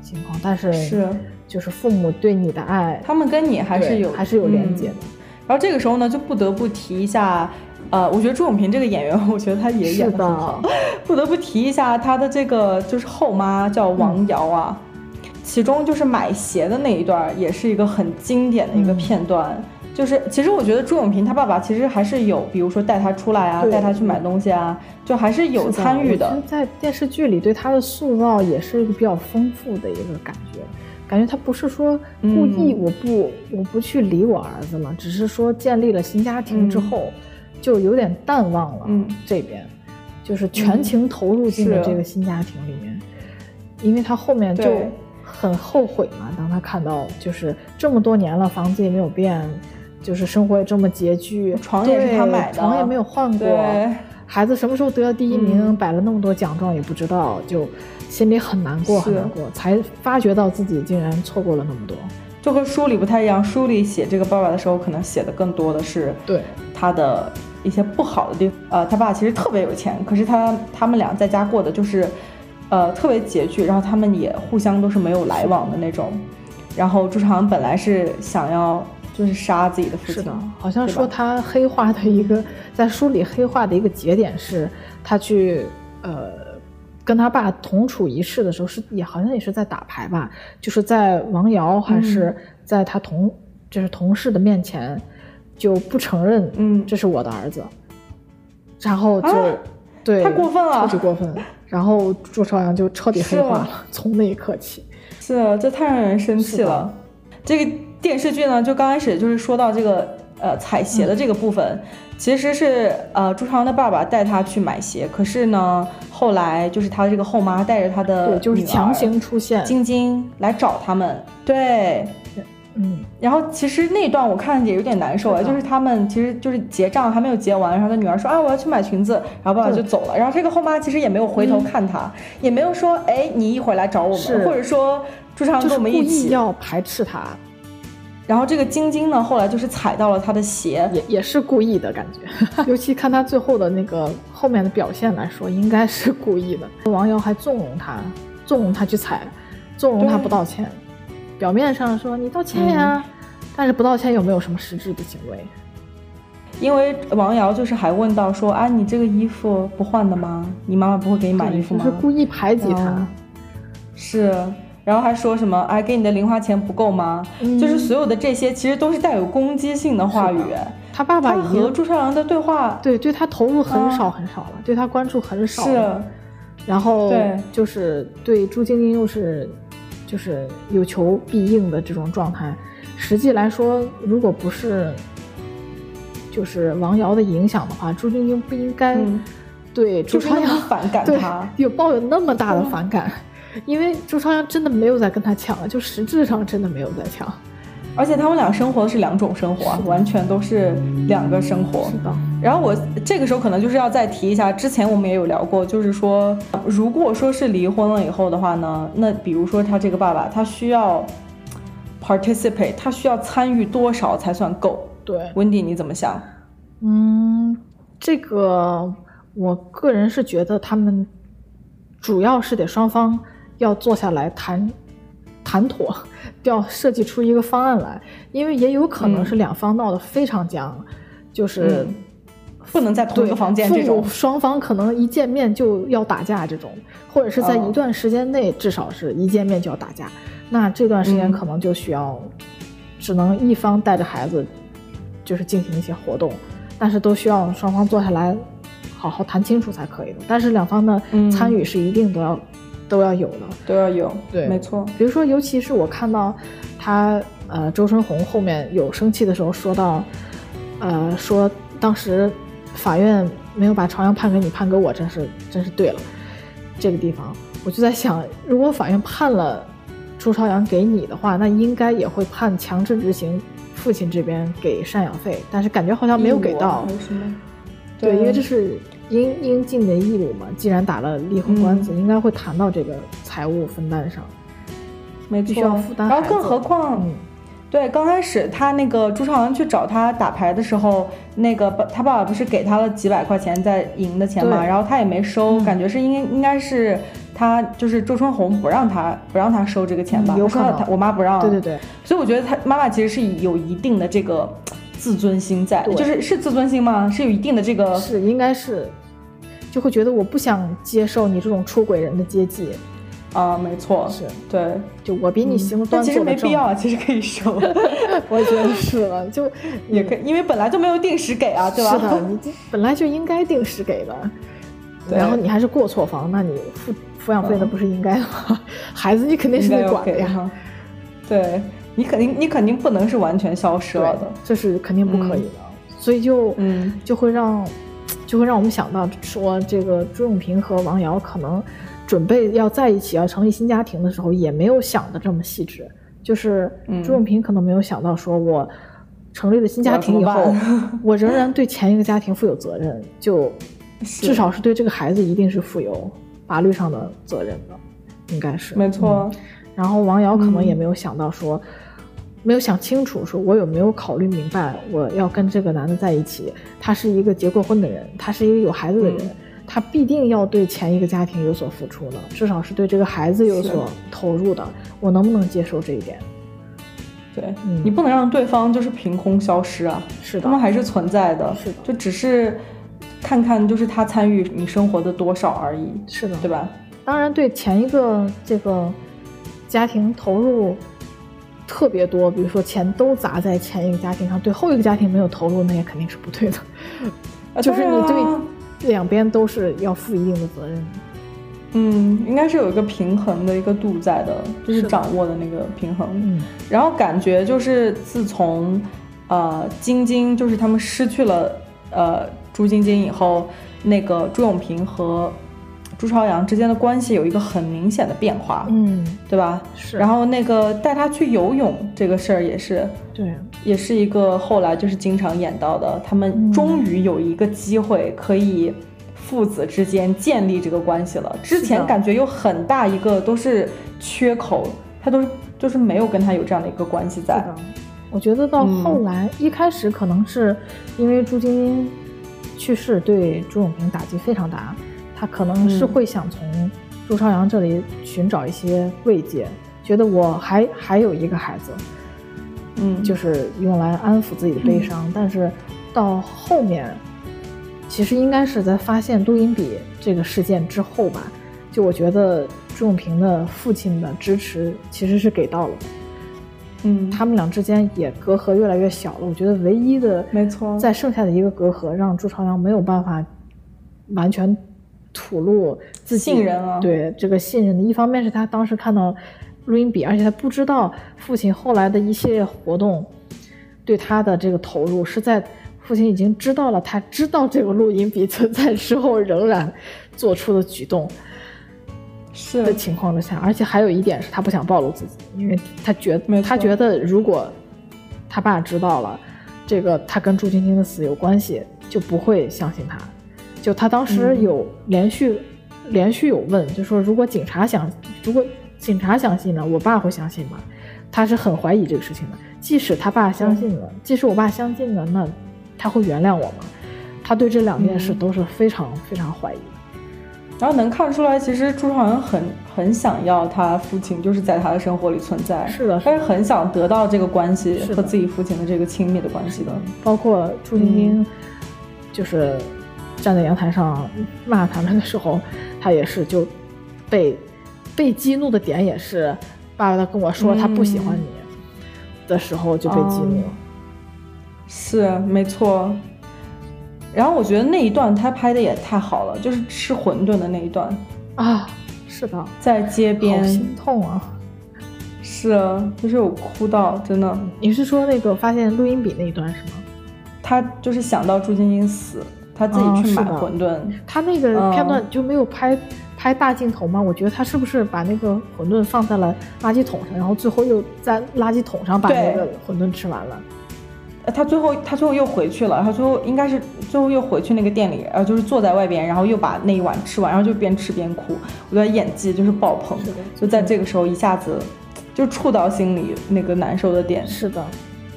情况。但是是，就是父母对你的爱，他们跟你还是有还是有连接的。然后这个时候呢，就不得不提一下，呃，我觉得朱永平这个演员，我觉得他也演的很好，不得不提一下他的这个就是后妈叫王瑶啊。其中就是买鞋的那一段，也是一个很经典的一个片段。就是其实我觉得朱永平他爸爸其实还是有，比如说带他出来啊，带他去买东西啊，就还是有参与的。在电视剧里对他的塑造也是一个比较丰富的一个感觉，感觉他不是说故意我不我不去理我儿子了，只是说建立了新家庭之后，就有点淡忘了这边，就是全情投入进了这个新家庭里面，因为他后面就很后悔嘛。当他看到就是这么多年了，房子也没有变。就是生活也这么拮据，床也是他买的，床也没有换过。孩子什么时候得了第一名，摆了那么多奖状也不知道，就心里很难过，很难过。才发觉到自己竟然错过了那么多，就和书里不太一样。书里写这个爸爸的时候，可能写的更多的是对他的一些不好的地方。呃，他爸其实特别有钱，可是他他们俩在家过的就是，呃，特别拮据，然后他们也互相都是没有来往的那种。然后朱朝阳本来是想要。就是杀自己的父亲。是的，好像说他黑化的一个，在书里黑化的一个节点是，他去呃跟他爸同处一室的时候，是也好像也是在打牌吧，就是在王瑶还是在他同就是同事的面前就不承认，嗯，这是我的儿子，然后就对太过分了，超级过分，然后朱朝阳就彻底黑化了，从那一刻起，是啊，这太让人生气了，这个。电视剧呢，就刚开始就是说到这个呃踩鞋的这个部分，其实是呃朱朝阳的爸爸带他去买鞋，可是呢后来就是他这个后妈带着他的就是强行出现。晶晶来找他们，对，嗯，然后其实那段我看也有点难受啊，就是他们其实就是结账还没有结完，然后他女儿说啊我要去买裙子，然后爸爸就走了，然后这个后妈其实也没有回头看他，也没有说哎你一会儿来找我们，或者说朱朝阳跟我们一起。要排斥他。然后这个晶晶呢，后来就是踩到了他的鞋，也也是故意的感觉。尤其看他最后的那个后面的表现来说，应该是故意的。王瑶还纵容他，纵容他去踩，纵容他不道歉。表面上说你道歉呀，但是不道歉有没有什么实质的行为？因为王瑶就是还问到说啊，你这个衣服不换的吗？你妈妈不会给你买衣服吗？是故意排挤他，是。然后还说什么？哎，给你的零花钱不够吗？就是所有的这些，其实都是带有攻击性的话语。他爸爸和朱朝阳的对话，对，对他投入很少很少了，对他关注很少。是。然后对，就是对朱晶晶又是，就是有求必应的这种状态。实际来说，如果不是，就是王瑶的影响的话，朱晶晶不应该对朱朝阳反感他，有抱有那么大的反感。因为朱朝阳真的没有在跟他抢了，就实质上真的没有在抢，而且他们俩生活的是两种生活，完全都是两个生活。是的。然后我这个时候可能就是要再提一下，之前我们也有聊过，就是说，如果说是离婚了以后的话呢，那比如说他这个爸爸，他需要 participate，他需要参与多少才算够？对，温迪你怎么想？嗯，这个我个人是觉得他们主要是得双方。要坐下来谈，谈妥，要设计出一个方案来，因为也有可能是两方闹得非常僵，就是不能在同一个房间这种，双方可能一见面就要打架这种，或者是在一段时间内至少是一见面就要打架，那这段时间可能就需要，只能一方带着孩子，就是进行一些活动，但是都需要双方坐下来好好谈清楚才可以的，但是两方的参与是一定都要。都要有的，都要有，对，没错。比如说，尤其是我看到他，呃，周春红后面有生气的时候，说到，呃，说当时法院没有把朝阳判给你，判给我，真是真是对了。这个地方，我就在想，如果法院判了朱朝阳给你的话，那应该也会判强制执行父亲这边给赡养费，但是感觉好像没有给到。对，因为这是。应应尽的义务嘛，既然打了离婚官司，应该会谈到这个财务分担上，没必须要负担。然后更何况，对，刚开始他那个朱朝阳去找他打牌的时候，那个他爸爸不是给他了几百块钱在赢的钱嘛，然后他也没收，感觉是应应该是他就是周春红不让他不让他收这个钱吧，有可能我妈不让。对对对，所以我觉得他妈妈其实是有一定的这个。自尊心在，就是是自尊心吗？是有一定的这个，是应该是，就会觉得我不想接受你这种出轨人的接济，啊，没错，是。对，就我比你行端其实没必要，其实可以收。我觉得是了，就 也可以，因为本来就没有定时给啊，对吧？是的，你本来就应该定时给的，然后你还是过错方，那你付抚养费那不是应该的吗？孩子你肯定是得管的呀。对。你肯定你肯定不能是完全消失了的，这是肯定不可以的。所以就嗯。就会让就会让我们想到说，这个朱永平和王瑶可能。准备要在一起，要成立新家庭的时候，也没有想的这么细致。就是朱永平可能没有想到，说我成立了新家庭以后，我仍然对前一个家庭负有责任，就至少 是对这个孩子一定是负有法律上的责任的，应该是没错。然后王瑶可能也没有想到，说没有想清楚，说我有没有考虑明白，我要跟这个男的在一起，他是一个结过婚的人，他是一个有孩子的人。他必定要对前一个家庭有所付出的，至少是对这个孩子有所投入的。我能不能接受这一点？对你不能让对方就是凭空消失啊！是的，他们还是存在的，是的，就只是看看就是他参与你生活的多少而已。是的，对吧？当然，对前一个这个家庭投入特别多，比如说钱都砸在前一个家庭上，对后一个家庭没有投入，那也肯定是不对的。就是你对。两边都是要负一定的责任，嗯，应该是有一个平衡的一个度在的，就是掌握的那个平衡。嗯，然后感觉就是自从，呃，晶晶就是他们失去了呃朱晶晶以后，那个朱永平和。朱朝阳之间的关系有一个很明显的变化，嗯，对吧？是。然后那个带他去游泳这个事儿也是，对，也是一个后来就是经常演到的，他们终于有一个机会可以父子之间建立这个关系了。之前感觉有很大一个都是缺口，他都就是没有跟他有这样的一个关系在。我觉得到后来一开始可能是因为朱晶晶去世，对朱永平打击非常大。他可能是会想从朱朝阳这里寻找一些慰藉，觉得我还还有一个孩子，嗯，就是用来安抚自己的悲伤。但是到后面，其实应该是在发现录音笔这个事件之后吧，就我觉得朱永平的父亲的支持其实是给到了，嗯，他们俩之间也隔阂越来越小了。我觉得唯一的没错，在剩下的一个隔阂，让朱朝阳没有办法完全。吐露自信任啊，对这个信任的一方面是他当时看到录音笔，而且他不知道父亲后来的一系列活动对他的这个投入是在父亲已经知道了，他知道这个录音笔存在之后仍然做出的举动是的情况之下，而且还有一点是他不想暴露自己，因为他觉他觉得如果他爸知道了这个他跟朱晶晶的死有关系，就不会相信他。就他当时有连续，连续有问，就说如果警察想，如果警察相信了，我爸会相信吗？他是很怀疑这个事情的。即使他爸相信了，即使我爸相信了，那他会原谅我吗？他对这两件事都是非常非常怀疑。然后能看出来，其实朱朝阳很很想要他父亲就是在他的生活里存在，是的，他是很想得到这个关系和自己父亲的这个亲密的关系的。包括朱晶晶，就是。站在阳台上骂他们的时候，他也是就被被激怒的点也是，爸爸他跟我说他不喜欢你的时候就被激怒了，是没错。然后我觉得那一段他拍的也太好了，就是吃馄饨的那一段啊，是的，在街边，心痛啊，是啊，就是有哭到，真的。你是说那个发现录音笔那一段是吗？他就是想到朱晶晶死。他自己去买馄饨，他那个片段就没有拍拍大镜头吗？我觉得他是不是把那个馄饨放在了垃圾桶上，然后最后又在垃圾桶上把那个馄饨吃完了？他最后他最后又回去了，然后最后应该是最后又回去那个店里，然后就是坐在外边，然后又把那一碗吃完，然后就边吃边哭。我觉得演技就是爆棚，就在这个时候一下子就触到心里那个难受的点。是的，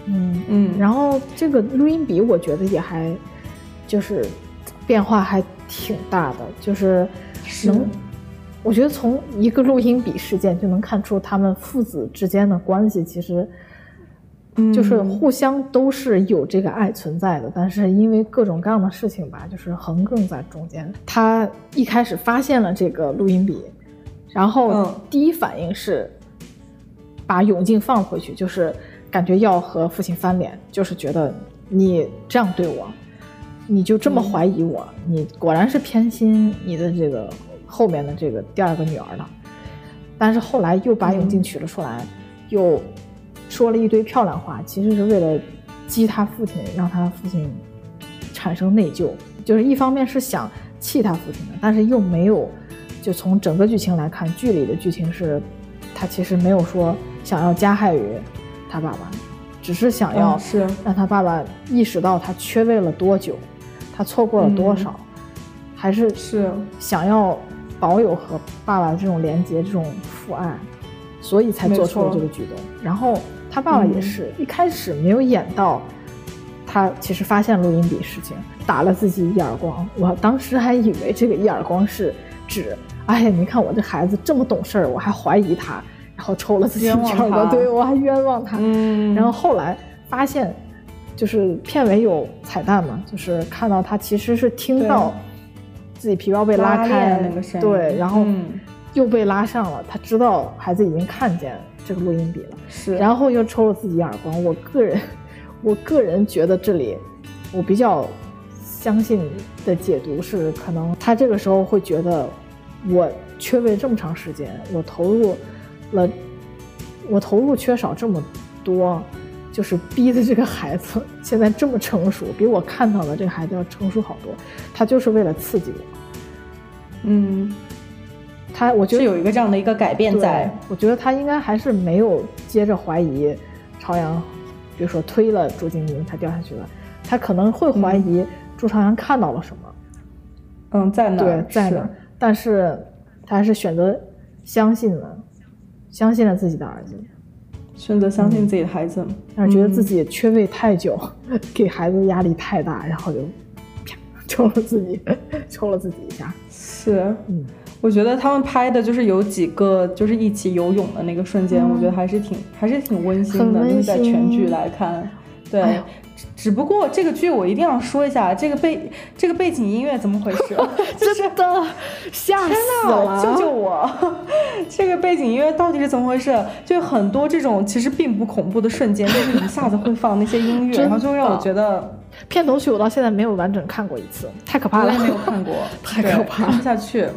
嗯嗯，然后这个录音笔我觉得也还。就是变化还挺大的，就是能，我觉得从一个录音笔事件就能看出他们父子之间的关系，其实就是互相都是有这个爱存在的，但是因为各种各样的事情吧，就是横亘在中间。他一开始发现了这个录音笔，然后第一反应是把永静放回去，就是感觉要和父亲翻脸，就是觉得你这样对我，你就这么怀疑我，你果然是偏心你的这个后面的这个第二个女儿了。但是后来又把永静娶了出来，又说了一堆漂亮话，其实是为了激他父亲，让他父亲产生内疚，就是一方面是想气他父亲的，但是又没有。就从整个剧情来看，剧里的剧情是，他其实没有说想要加害于他爸爸，只是想要是让他爸爸意识到他缺位了多久，他错过了多少，还是是想要保有和爸爸这种连接、这种父爱，所以才做出了这个举动。然后他爸爸也是一开始没有演到，他其实发现录音笔事情，打了自己一耳光。我当时还以为这个一耳光是指。哎呀，你看我这孩子这么懂事儿，我还怀疑他，然后抽了自己一耳光，对我还冤枉他。嗯，然后后来发现，就是片尾有彩蛋嘛，就是看到他其实是听到自己皮包被拉开那个声音，对，然后又被拉上了，他知道孩子已经看见这个录音笔了，是，然后又抽了自己耳光。我个人，我个人觉得这里我比较相信的解读是，可能他这个时候会觉得。我缺位这么长时间，我投入了，我投入缺少这么多，就是逼的这个孩子现在这么成熟，比我看到的这个孩子要成熟好多。他就是为了刺激我。嗯，他我觉得有一个这样的一个改变在。我觉得他应该还是没有接着怀疑朝阳，比如说推了朱晶晶，他掉下去了，他可能会怀疑朱朝阳看到了什么。嗯，在哪？对，在哪？但是，他还是选择相信了，相信了自己的儿子，选择相信自己的孩子，但是觉得自己缺位太久，给孩子压力太大，然后就 啪抽了自己，抽了自己一下。是，嗯，我觉得他们拍的就是有几个就是一起游泳的那个瞬间，我觉得还是挺还是挺温馨的，就是在全剧来看，对。只不过这个剧我一定要说一下，这个背这个背景音乐怎么回事？真的吓死了！救救我！这个背景音乐到底是怎么回事？就很多这种其实并不恐怖的瞬间，就是一下子会放那些音乐，然后就让我觉得片头曲我到现在没有完整看过一次，太可怕了！我也没有看过，太可怕了，看不下去。然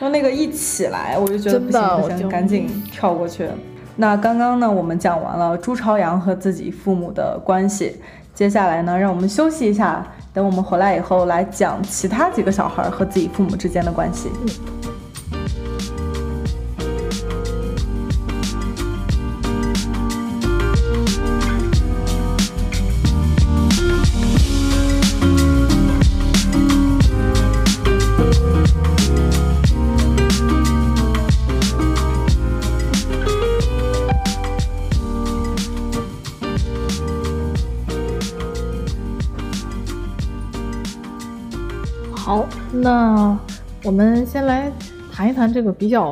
后那个一起来，我就觉得不行不行，赶紧跳过去。那刚刚呢，我们讲完了朱朝阳和自己父母的关系。接下来呢，让我们休息一下，等我们回来以后来讲其他几个小孩和自己父母之间的关系。那我们先来谈一谈这个比较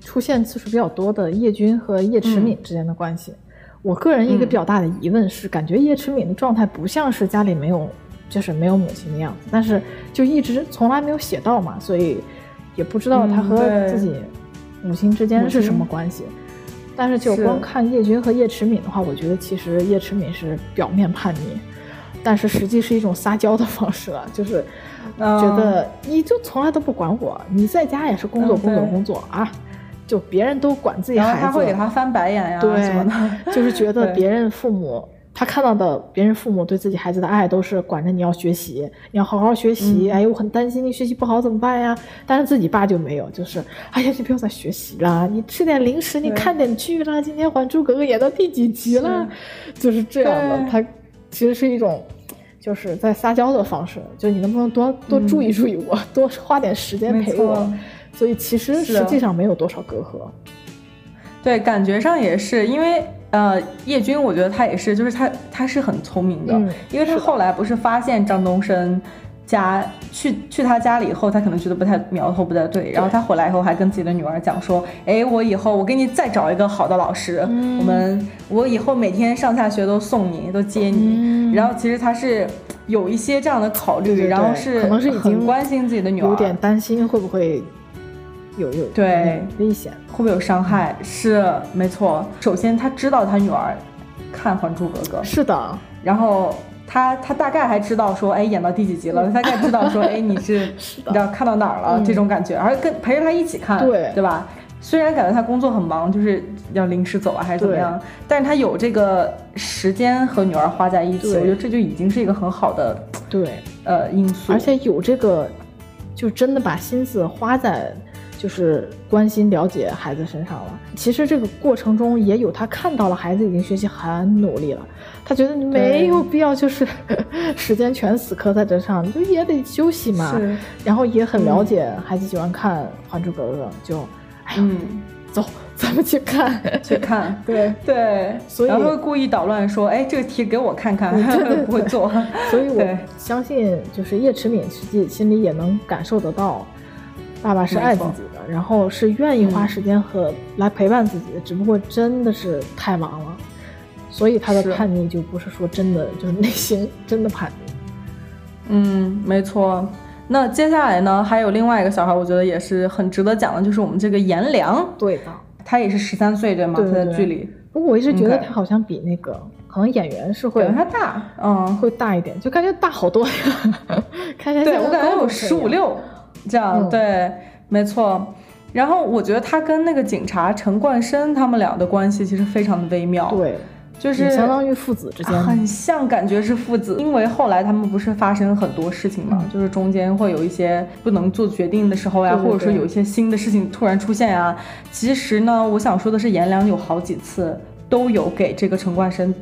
出现次数比较多的叶军和叶迟敏之间的关系。我个人一个比较大的疑问是，感觉叶迟敏的状态不像是家里没有，就是没有母亲的样子，但是就一直从来没有写到嘛，所以也不知道他和自己母亲之间是什么关系。但是就光看叶军和叶迟敏的话，我觉得其实叶迟敏是表面叛逆，但是实际是一种撒娇的方式了，就是。觉得你就从来都不管我，你在家也是工作工作工作啊，就别人都管自己孩子，他会给他翻白眼呀，对，就是觉得 别人父母，他看到的别人父母对自己孩子的爱都是管着你要学习，你要好好学习，哎，我很担心你学习不好怎么办呀？但是自己爸就没有，就是哎呀，你不要再学习了，你吃点零食，你看点剧了，今天《还珠格格》演到第几集了？就是这样的，他其实是一种。就是在撒娇的方式，就你能不能多多注意注意我，多花点时间陪我。所以其实实际上没有多少隔阂。对，感觉上也是，因为呃，叶军，我觉得他也是，就是他他是很聪明的，因为他后来不是发现张东升。家去去他家里以后，他可能觉得不太苗头不太对，然后他回来以后还跟自己的女儿讲说：“哎，我以后我给你再找一个好的老师，我们我以后每天上下学都送你，都接你。”然后其实他是有一些这样的考虑，然后是可能是已经关心自己的女儿，有点担心会不会有有对危险，会不会有伤害？是没错。首先他知道他女儿看《还珠格格》，是的。然后他他大概还知道说，哎，演到第几集了？大概知道说，哎，你是你知道看到哪儿了？这种感觉，而跟陪着他一起看，对对吧？虽然感觉他工作很忙，就是要临时走啊，还是怎么样？但是他有这个时间和女儿花在一起，我觉得这就已经是一个很好的对呃因素。而且有这个，就真的把心思花在就是关心了解孩子身上了。其实这个过程中也有他看到了孩子已经学习很努力了，他觉得你没有必要就是 时间全死磕在这上，就也得休息嘛。然后也很了解孩子喜欢看《还珠格格》，就。嗯，走，咱们去看，去看，对。对，所以然后故意捣乱说，哎，这个题给我看看，不会做，所以我相信，就是叶迟敏实际心里也能感受得到，爸爸是爱自己的，然后是愿意花时间和来陪伴自己的，只不过真的是太忙了，所以他的叛逆就不是说真的，就是内心真的叛逆，嗯，没错。那接下来呢，还有另外一个小孩，我觉得也是很值得讲的，就是我们这个颜良。对的，他也是十三岁，对吗？他的距离。不过我一直觉得他好像比那个可能演员是会他大，嗯，会大一点，就感觉大好多呀。看起来对我感觉有十五六这样，对，没错。然后我觉得他跟那个警察陈冠生他们俩的关系其实非常的微妙。对。就是相当于父子之间，很像，感觉是父子。因为后来他们不是发生很多事情嘛，就是中间会有一些不能做决定的时候呀，或者说有一些新的事情突然出现呀。其实呢，我想说的是，颜良有好几次都有给这个陈冠生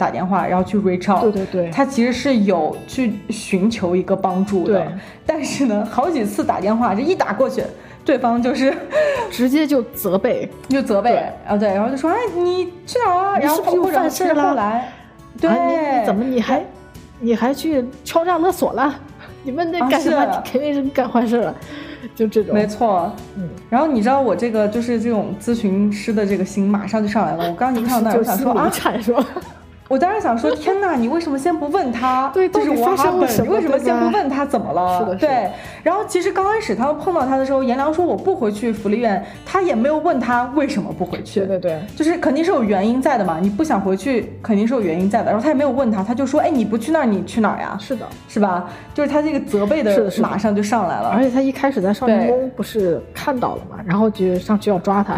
打电话，然后去 reach out。对对对，他其实是有去寻求一个帮助的。但是呢，好几次打电话，这一打过去。对方就是 直接就责备，就责备啊，对，然后就说，哎，你去哪儿啊？然后又犯事了。后来，对，你怎么你还你还去敲诈勒索了？你们那干什么？肯定是干坏事了，就这种。没错，嗯。然后你知道我这个就是这种咨询师的这个心马上就上来了。我刚一看到那，我想说 啊，是吧？我当时想说，天哪，你为什么先不问他？对，就是我发生什么？为什么先不问他怎么了？是的，对。然后其实刚开始他们碰到他的时候，颜良说我不回去福利院，他也没有问他为什么不回去。对对对，就是肯定是有原因在的嘛，你不想回去肯定是有原因在的。然后他也没有问他，他就说，哎，你不去那儿，你去哪儿呀？是的，是吧？就是他这个责备的马上就上来了。而且他一开始在少年宫不是看到了嘛，然后就上去要抓他，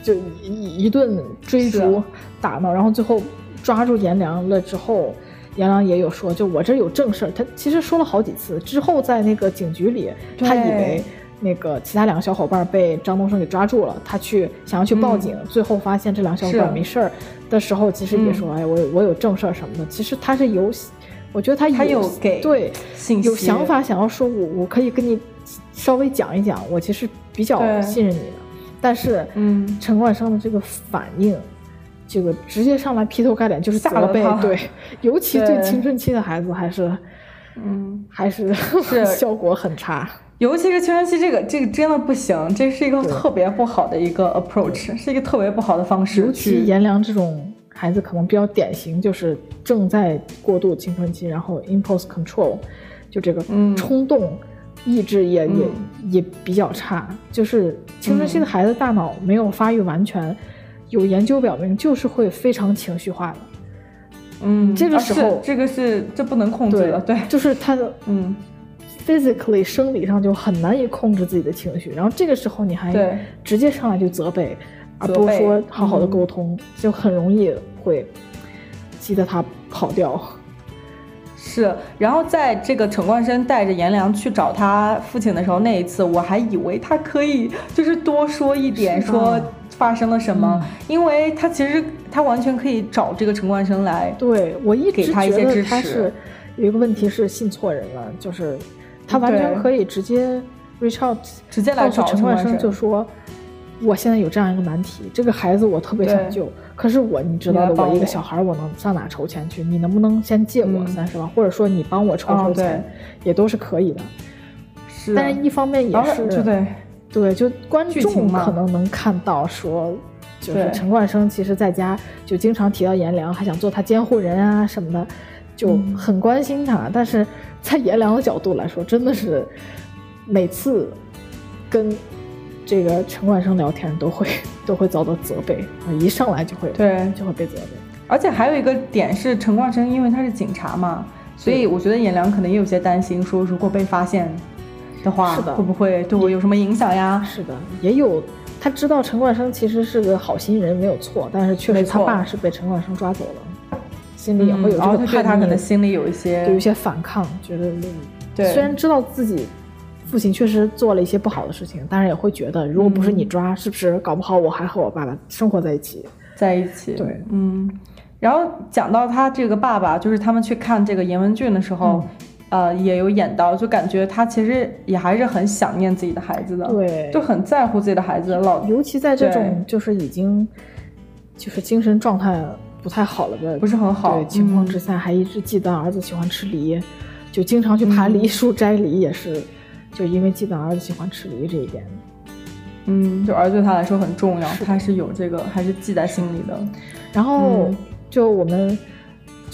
就一一顿追逐打闹，然后最后。抓住颜良了之后，颜良也有说，就我这有正事儿。他其实说了好几次。之后在那个警局里，他以为那个其他两个小伙伴被张东升给抓住了，他去想要去报警，最后发现这两个小伙伴没事儿的时候，其实也说，哎，我我有正事儿什么的。其实他是有，我觉得他有给对有想法，想要说我我可以跟你稍微讲一讲，我其实比较信任你的。但是，嗯，陈冠生的这个反应。这个直接上来劈头盖脸就是大了背，对，尤其对青春期的孩子还是，嗯，还是是 效果很差。尤其是青春期这个，这个真的不行，这是一个特别不好的一个 approach，是一个特别不好的方式。尤其颜良这种孩子可能比较典型，就是正在过渡青春期，然后 impulse control，就这个冲动意志也也也比较差，就是青春期的孩子大脑没有发育完全。有研究表明，就是会非常情绪化的。嗯，这个时候，这个是这不能控制的，对，就是他的嗯，physically 生理上就很难以控制自己的情绪。然后这个时候你还直接上来就责备，而不是说好好的沟通，就很容易会激得他跑掉。是，然后在这个陈冠生带着颜良去找他父亲的时候，那一次我还以为他可以就是多说一点说。发生了什么？因为他其实他完全可以找这个陈冠生来，对我一直觉得他是有一个问题是信错人了，就是他完全可以直接 reach out，直接来找陈冠生，就说我现在有这样一个难题，这个孩子我特别想救，可是我你知道的，我一个小孩我能上哪筹钱去？你能不能先借我三十万，或者说你帮我筹筹钱，也都是可以的。是，但是一方面也是对。对，就观众可能能看到说，就是陈冠生其实在家就经常提到颜良，还想做他监护人啊什么的，就很关心他。但是在颜良的角度来说，真的是每次跟这个陈冠生聊天都会都会遭到责备，一上来就会对就会被责备。而且还有一个点是，陈冠生因为他是警察嘛，所以我觉得颜良可能也有些担心，说如果被发现的话，是的会不会对我有什么影响呀？是的，也有他知道陈冠生其实是个好心人，没有错，但是确实他爸是被陈冠生抓走了，心里也会有这个叛逆，他可能心里有一些有一些反抗，觉得对，虽然知道自己。父亲确实做了一些不好的事情，但是也会觉得，如果不是你抓，是不是搞不好我还和我爸爸生活在一起，在一起。对，嗯。然后讲到他这个爸爸，就是他们去看这个严文俊的时候，呃，也有演到，就感觉他其实也还是很想念自己的孩子的，对，就很在乎自己的孩子。老尤其在这种就是已经就是精神状态不太好了的，不是很好情况之下，还一直记得儿子喜欢吃梨，就经常去爬梨树摘梨，也是。就因为记得儿子喜欢吃梨这一点，嗯，就儿子对他来说很重要，他是有这个，还是记在心里的。然后就我们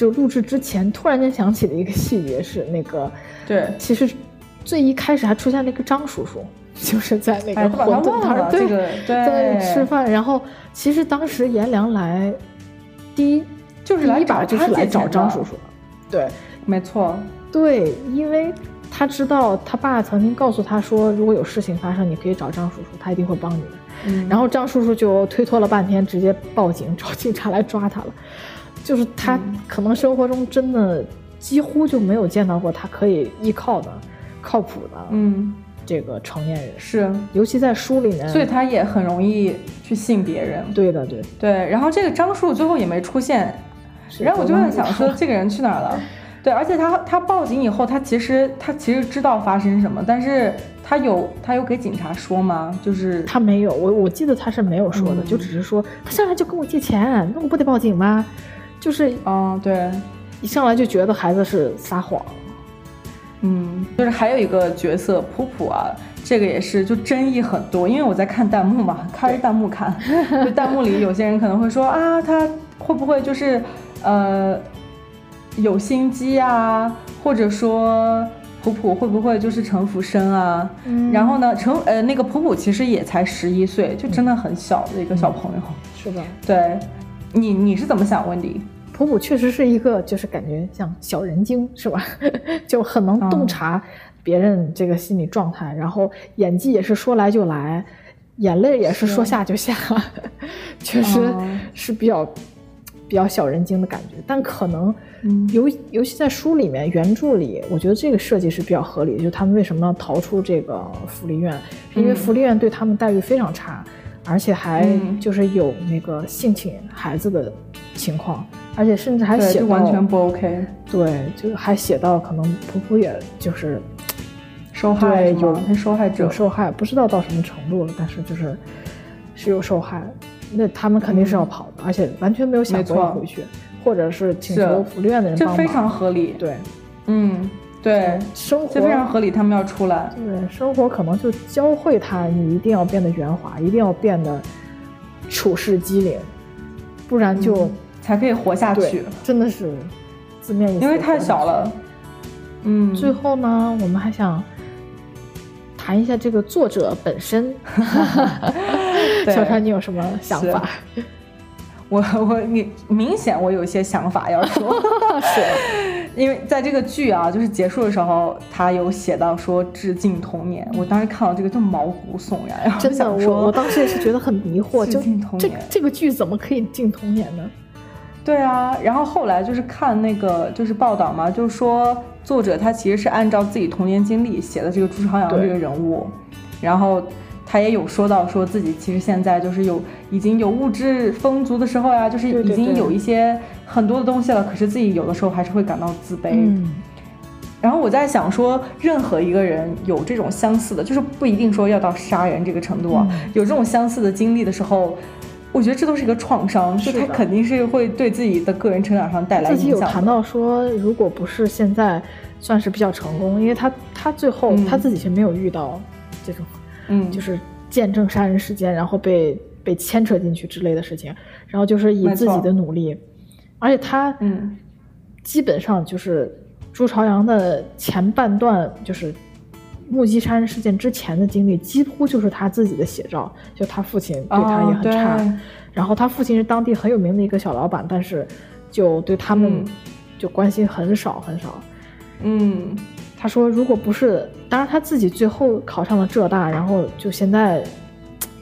就录制之前，突然间想起的一个细节是那个，对，其实最一开始还出现那个张叔叔，就是在那个馄饨摊儿对在吃饭。然后其实当时颜良来第一就是来一把就是来找张叔叔的，对，没错，对，因为。他知道他爸曾经告诉他说，如果有事情发生，你可以找张叔叔，他一定会帮你的。嗯，然后张叔叔就推脱了半天，直接报警找警察来抓他了。就是他可能生活中真的几乎就没有见到过他可以依靠的、靠谱的，嗯，这个成年人是，尤其在书里面，所以他也很容易去信别人。对的，对对。然后这个张叔叔最后也没出现，然后我就在想说，这个人去哪儿了？对，而且他他报警以后，他其实他其实知道发生什么，但是他有他有给警察说吗？就是他没有，我我记得他是没有说的，就只是说他上来就跟我借钱，那我不得报警吗？就是嗯，对，一上来就觉得孩子是撒谎。嗯，就是还有一个角色普普啊，这个也是就争议很多，因为我在看弹幕嘛，开弹幕看，就弹幕里有些人可能会说啊，他会不会就是呃。有心机啊，或者说普普会不会就是城府深啊？嗯，然后呢，城呃那个普普其实也才十一岁，就真的很小的一个小朋友，是的？对，你你是怎么想，温迪？确实是一个就是感觉像小人精，是吧？就很能洞察别人这个心理状态，然后演技也是说来就来，眼泪也是说下就下，确实是比较。比较小人精的感觉，但可能，尤尤其在书里面原著里，我觉得这个设计是比较合理的。就他们为什么要逃出这个福利院，因为福利院对他们待遇非常差，而且还就是有那个性侵孩子的情况，而且甚至还写完全不 OK。对，就还写到可能普普也就是受害，有受害者。受害，不知道到什么程度了，但是就是是有受害。那他们肯定是要跑的，而且完全没有想过要回去，或者是请求福利院的人帮忙，这非常合理。对，嗯，对，生活非常合理，他们要出来。对，生活可能就教会他，你一定要变得圆滑，一定要变得处事机灵，不然就才可以活下去。真的是字面意思，因为太小了。嗯，最后呢，我们还想。谈一下这个作者本身，小川，你有什么想法？我我你明显我有一些想法要说，是因为在这个剧啊，就是结束的时候，他有写到说致敬童年，我当时看到这个就毛骨悚然，真的，我我当时也是觉得很迷惑，就这这个剧怎么可以敬童年呢？对啊，然后后来就是看那个就是报道嘛，就是说作者他其实是按照自己童年经历写的这个朱朝阳这个人物，然后他也有说到说自己其实现在就是有已经有物质丰足的时候呀，就是已经有一些很多的东西了，可是自己有的时候还是会感到自卑。嗯然后我在想说，任何一个人有这种相似的，就是不一定说要到杀人这个程度啊，有这种相似的经历的时候。我觉得这都是一个创伤，就他肯定是会对自己的个人成长上带来影响。自己有谈到说，如果不是现在算是比较成功，因为他他最后他自己却没有遇到这种，嗯，就是见证杀人事件，然后被被牵扯进去之类的事情，然后就是以自己的努力，而且他嗯。基本上就是朱朝阳的前半段就是目击杀人事件之前的经历几乎就是他自己的写照，就他父亲对他也很差，然后他父亲是当地很有名的一个小老板，但是就对他们就关心很少很少。嗯，他说如果不是，当然他自己最后考上了浙大，然后就现在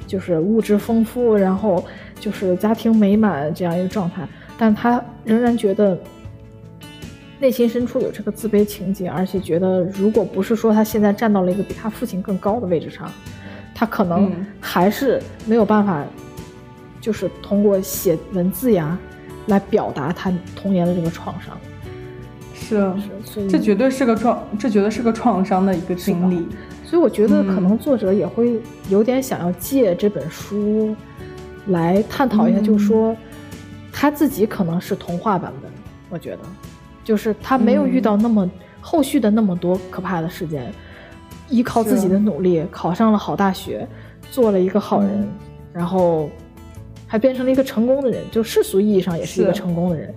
就是物质丰富，然后就是家庭美满这样一个状态，但他仍然觉得。内心深处有这个自卑情节，而且觉得如果不是说他现在站到了一个比他父亲更高的位置上，他可能还是没有办法，就是通过写文字呀来表达他童年的这个创伤。是，这绝对是个创，这绝对是个创伤的一个经历。所以我觉得可能作者也会有点想要借这本书来探讨一下，就是说他自己可能是童话版本。我觉得。就是他没有遇到那么后续的那么多可怕的事件，依靠自己的努力考上了好大学，做了一个好人，然后还变成了一个成功的人，就世俗意义上也是一个成功的人。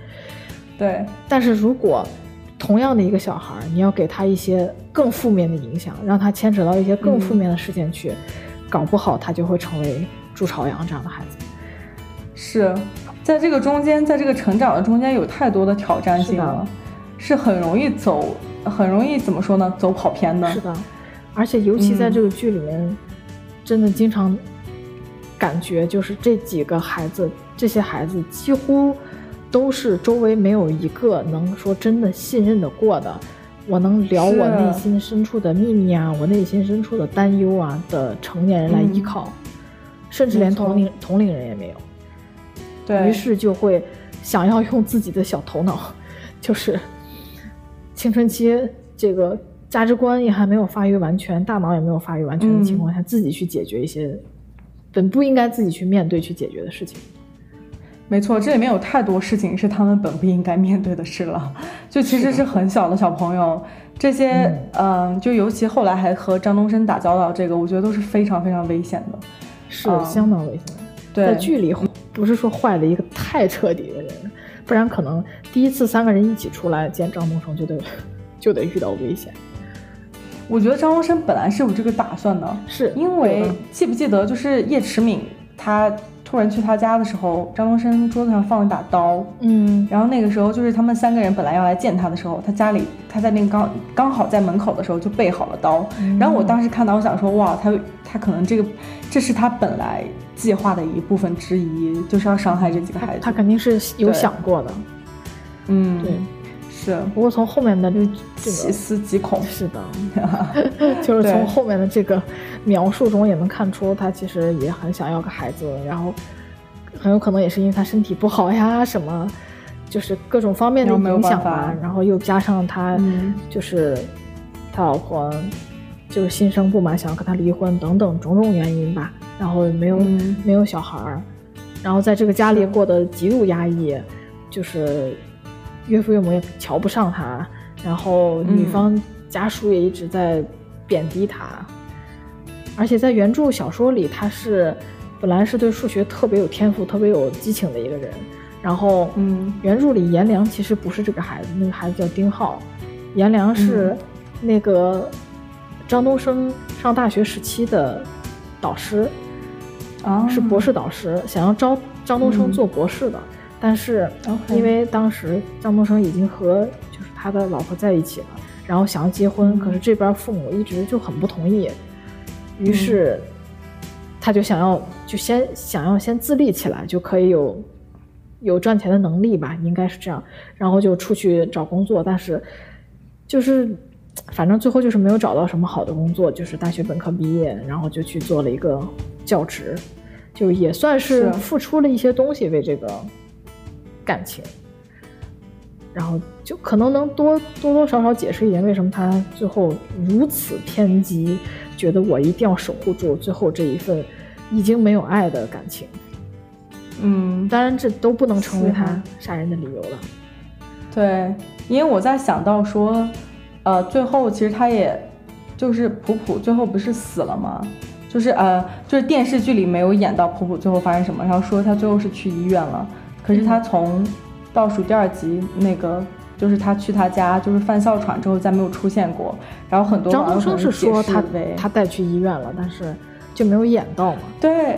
对，但是如果同样的一个小孩，你要给他一些更负面的影响，让他牵扯到一些更负面的事件去，搞不好他就会成为朱朝阳这样的孩子。是在这个中间，在这个成长的中间，有太多的挑战性了。是很容易走，很容易怎么说呢？走跑偏的。是的，而且尤其在这个剧里面，真的经常感觉就是这几个孩子，这些孩子几乎都是周围没有一个能说真的信任的过的。我能聊我内心深处的秘密啊，我内心深处的担忧啊的成年人来依靠，甚至连同龄同龄人也没有。对于是就会想要用自己的小头脑，就是。青春期这个价值观也还没有发育完全，大脑也没有发育完全的情况下，自己去解决一些本不应该自己去面对、去解决的事情。没错，这里面有太多事情是他们本不应该面对的事了。就其实是很小的小朋友，这些嗯，就尤其后来还和张东升打交道，这个我觉得都是非常非常危险的，是相当危险。对，在剧里不是说坏了一个太彻底的人。不然可能第一次三个人一起出来见张东升就得 就得遇到危险。我觉得张东升本来是有这个打算的，是因为记不记得就是叶迟敏他突然去他家的时候，张东升桌子上放了一把刀，嗯，然后那个时候就是他们三个人本来要来见他的时候，他家里他在那个刚刚好在门口的时候就备好了刀，然后我当时看到我想说哇他他可能这个这是他本来。计划的一部分之一就是要伤害这几个孩子，他肯定是有想过的。嗯，对，是。不过从后面的就细思极恐，是的，就是从后面的这个描述中也能看出，他其实也很想要个孩子，然后很有可能也是因为他身体不好呀，什么，就是各种方面的影响吧。然后又加上他就是他老婆就是心生不满，想要跟他离婚等等种种原因吧。然后没有没有小孩儿，然后在这个家里过得极度压抑，就是岳父岳母也瞧不上他，然后女方家属也一直在贬低他，而且在原著小说里，他是本来是对数学特别有天赋、特别有激情的一个人，然后嗯，原著里颜良其实不是这个孩子，那个孩子叫丁浩，颜良是那个张东升上大学时期的导师啊。是博士导师，想要招张东升做博士的，但是因为当时张东升已经和就是他的老婆在一起了，然后想要结婚，可是这边父母一直就很不同意，于是他就想要就先想要先自立起来，就可以有有赚钱的能力吧，应该是这样，然后就出去找工作，但是就是反正最后就是没有找到什么好的工作，就是大学本科毕业，然后就去做了一个。教职，就也算是付出了一些东西为这个感情，然后就可能能多多多少少解释一点为什么他最后如此偏激，觉得我一定要守护住最后这一份已经没有爱的感情。嗯，当然这都不能成为他杀人的理由了。对，因为我在想到说，呃，最后其实他也就是普普最后不是死了吗？就是呃，就是电视剧里没有演到普普最后发生什么，然后说他最后是去医院了。可是他从倒数第二集那个，就是他去他家就是犯哮喘之后再没有出现过。然后很多张东升是说他为他带去医院了，但是就没有演到嘛。对。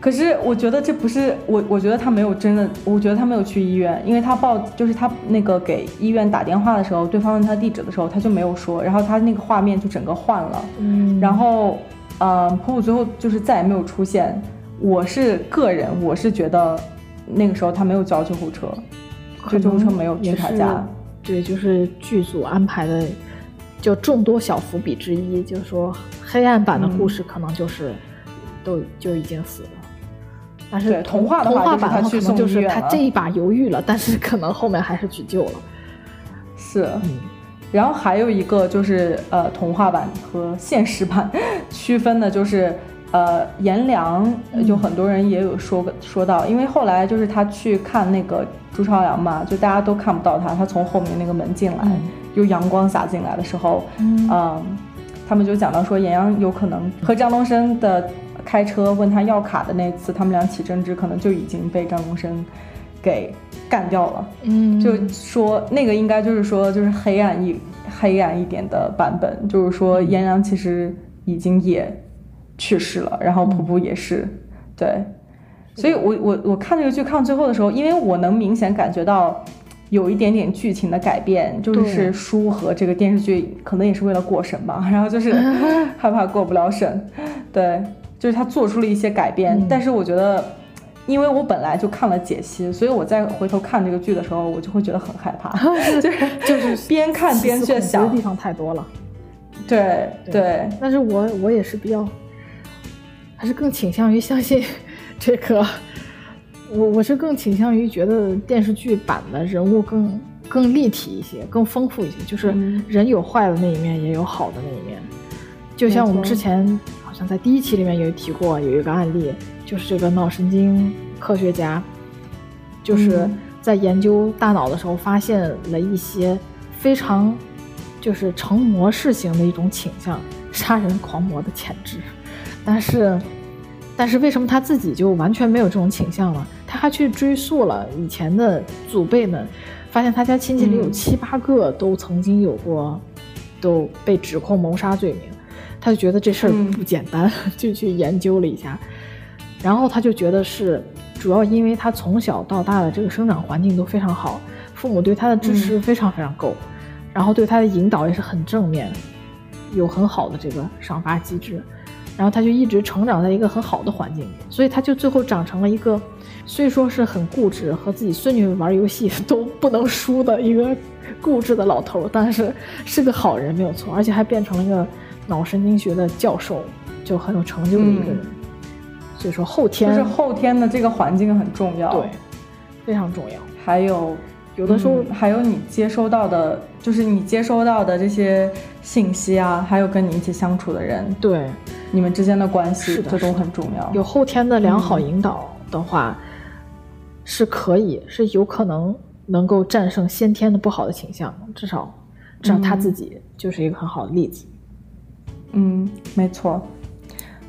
可是我觉得这不是我，我觉得他没有真的，我觉得他没有去医院，因为他报就是他那个给医院打电话的时候，对方问他地址的时候，他就没有说，然后他那个画面就整个换了，嗯，然后，呃，普普最后就是再也没有出现。我是个人，我是觉得那个时候他没有叫救护车，就救护车没有去他家，对，就是剧组安排的，就众多小伏笔之一，就是说黑暗版的故事可能就是都就已经死了。但是童话童话版他可能就是他这一把犹豫了，但是可能后面还是去救了。是，然后还有一个就是呃童话版和现实版区分的就是呃颜良，就很多人也有说说到，因为后来就是他去看那个朱朝阳嘛，就大家都看不到他，他从后面那个门进来，有阳光洒进来的时候，嗯，他们就讲到说颜良有可能和张东升的。开车问他要卡的那次，他们俩起争执，可能就已经被张东升给干掉了。嗯，就说那个应该就是说，就是黑暗一黑暗一点的版本，就是说颜良其实已经也去世了，然后普普也是，对。所以我我我看这个剧看到最后的时候，因为我能明显感觉到有一点点剧情的改变，就是书和这个电视剧可能也是为了过审吧，然后就是 害怕过不了审，对。就是他做出了一些改变，但是我觉得，因为我本来就看了解析，所以我再回头看这个剧的时候，我就会觉得很害怕，就是就是边看边在想。的地方太多了。对对，但是我我也是比较，还是更倾向于相信这个，我我是更倾向于觉得电视剧版的人物更更立体一些，更丰富一些，就是人有坏的那一面，也有好的那一面，就像我们之前。在第一期里面有提过，有一个案例，就是这个脑神经科学家，就是在研究大脑的时候，发现了一些非常就是成模式型的一种倾向，杀人狂魔的潜质。但是，但是为什么他自己就完全没有这种倾向了？他还去追溯了以前的祖辈们，发现他家亲戚里有七八个都曾经有过，都被指控谋杀罪名。他就觉得这事儿不简单，就去研究了一下，然后他就觉得是主要因为他从小到大的这个生长环境都非常好，父母对他的支持非常非常够，然后对他的引导也是很正面，有很好的这个赏罚机制，然后他就一直成长在一个很好的环境里，所以他就最后长成了一个虽说是很固执，和自己孙女玩游戏 都不能输的一个固执的老头，但是是个好人没有错，而且还变成了一个。脑神经学的教授就很有成就的一个人，所以说后天就是后天的这个环境很重要，对，非常重要。还有有的时候还有你接收到的，就是你接收到的这些信息啊，还有跟你一起相处的人，对，你们之间的关系，这都很重要。有后天的良好引导的话，是可以，是有可能能够战胜先天的不好的倾向，至少至少他自己就是一个很好的例子。嗯，没错。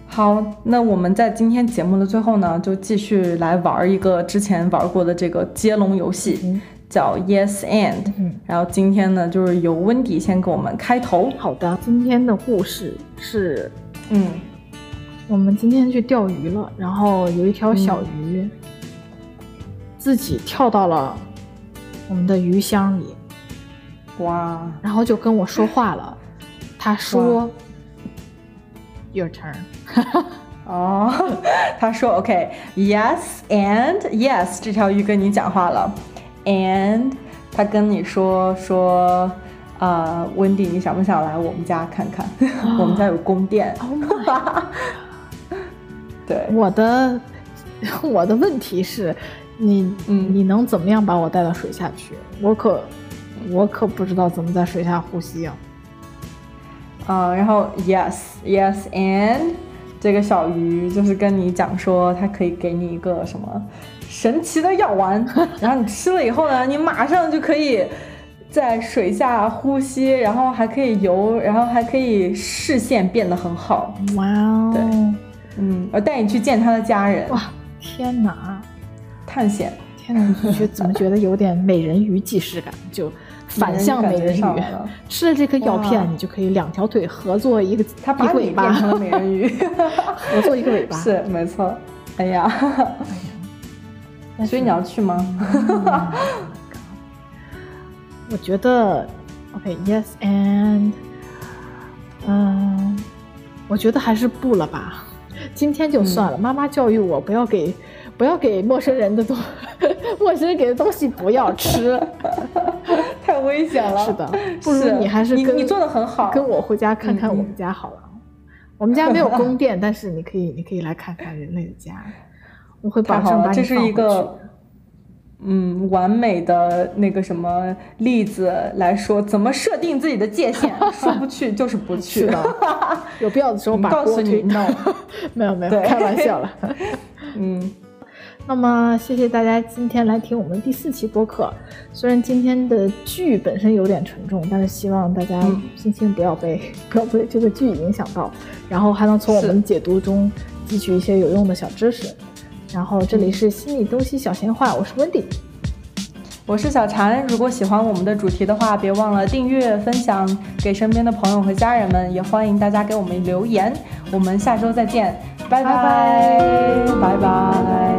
好，那我们在今天节目的最后呢，就继续来玩一个之前玩过的这个接龙游戏，叫 Yes and。嗯，然后今天呢，就是由温迪先给我们开头。好的，今天的故事是，嗯，我们今天去钓鱼了，然后有一条小鱼自己跳到了我们的鱼箱里，哇，然后就跟我说话了，他说。Your turn。哦，他说 OK，Yes and Yes，这条鱼跟你讲话了，and 他跟你说说，呃，温迪，你想不想来我们家看看？我们家有宫殿。对，我的我的问题是，你你能怎么样把我带到水下去？我可我可不知道怎么在水下呼吸啊。啊，然后 yes yes and 这个小鱼就是跟你讲说，它可以给你一个什么神奇的药丸，然后你吃了以后呢，你马上就可以在水下呼吸，然后还可以游，然后还可以视线变得很好。哇哦，对，嗯，我带你去见他的家人。哇，天哪，探险，天哪，你觉怎么觉得有点美人鱼既视感？就。反向美人鱼。吃了这颗药片，你就可以两条腿合作一个，它把尾巴成了美人鱼，合作一个尾巴。是没错。哎呀，所以你要去吗？我觉得，OK，Yes and，嗯，我觉得还是不了吧。今天就算了。妈妈教育我不要给，不要给陌生人的东，陌生人给的东西不要吃，太危险了。是的，不如你还是你你做的很好，跟我回家看看我们家好了。我们家没有宫殿，但是你可以，你可以来看看人类的家。我会保证把你这是一个，嗯，完美的那个什么例子来说，怎么设定自己的界限？说不去就是不去的。有必要的时候把告诉你 no，没有没有，开玩笑了。嗯，那么谢谢大家今天来听我们第四期播客。虽然今天的剧本身有点沉重，但是希望大家心情不要被不要 被这个剧影响到，然后还能从我们解读中汲取一些有用的小知识。然后这里是心理东西小闲话，我是温迪，我是小禅如果喜欢我们的主题的话别忘了订阅分享给身边的朋友和家人们也欢迎大家给我们留言。我们下周再见拜拜。拜拜。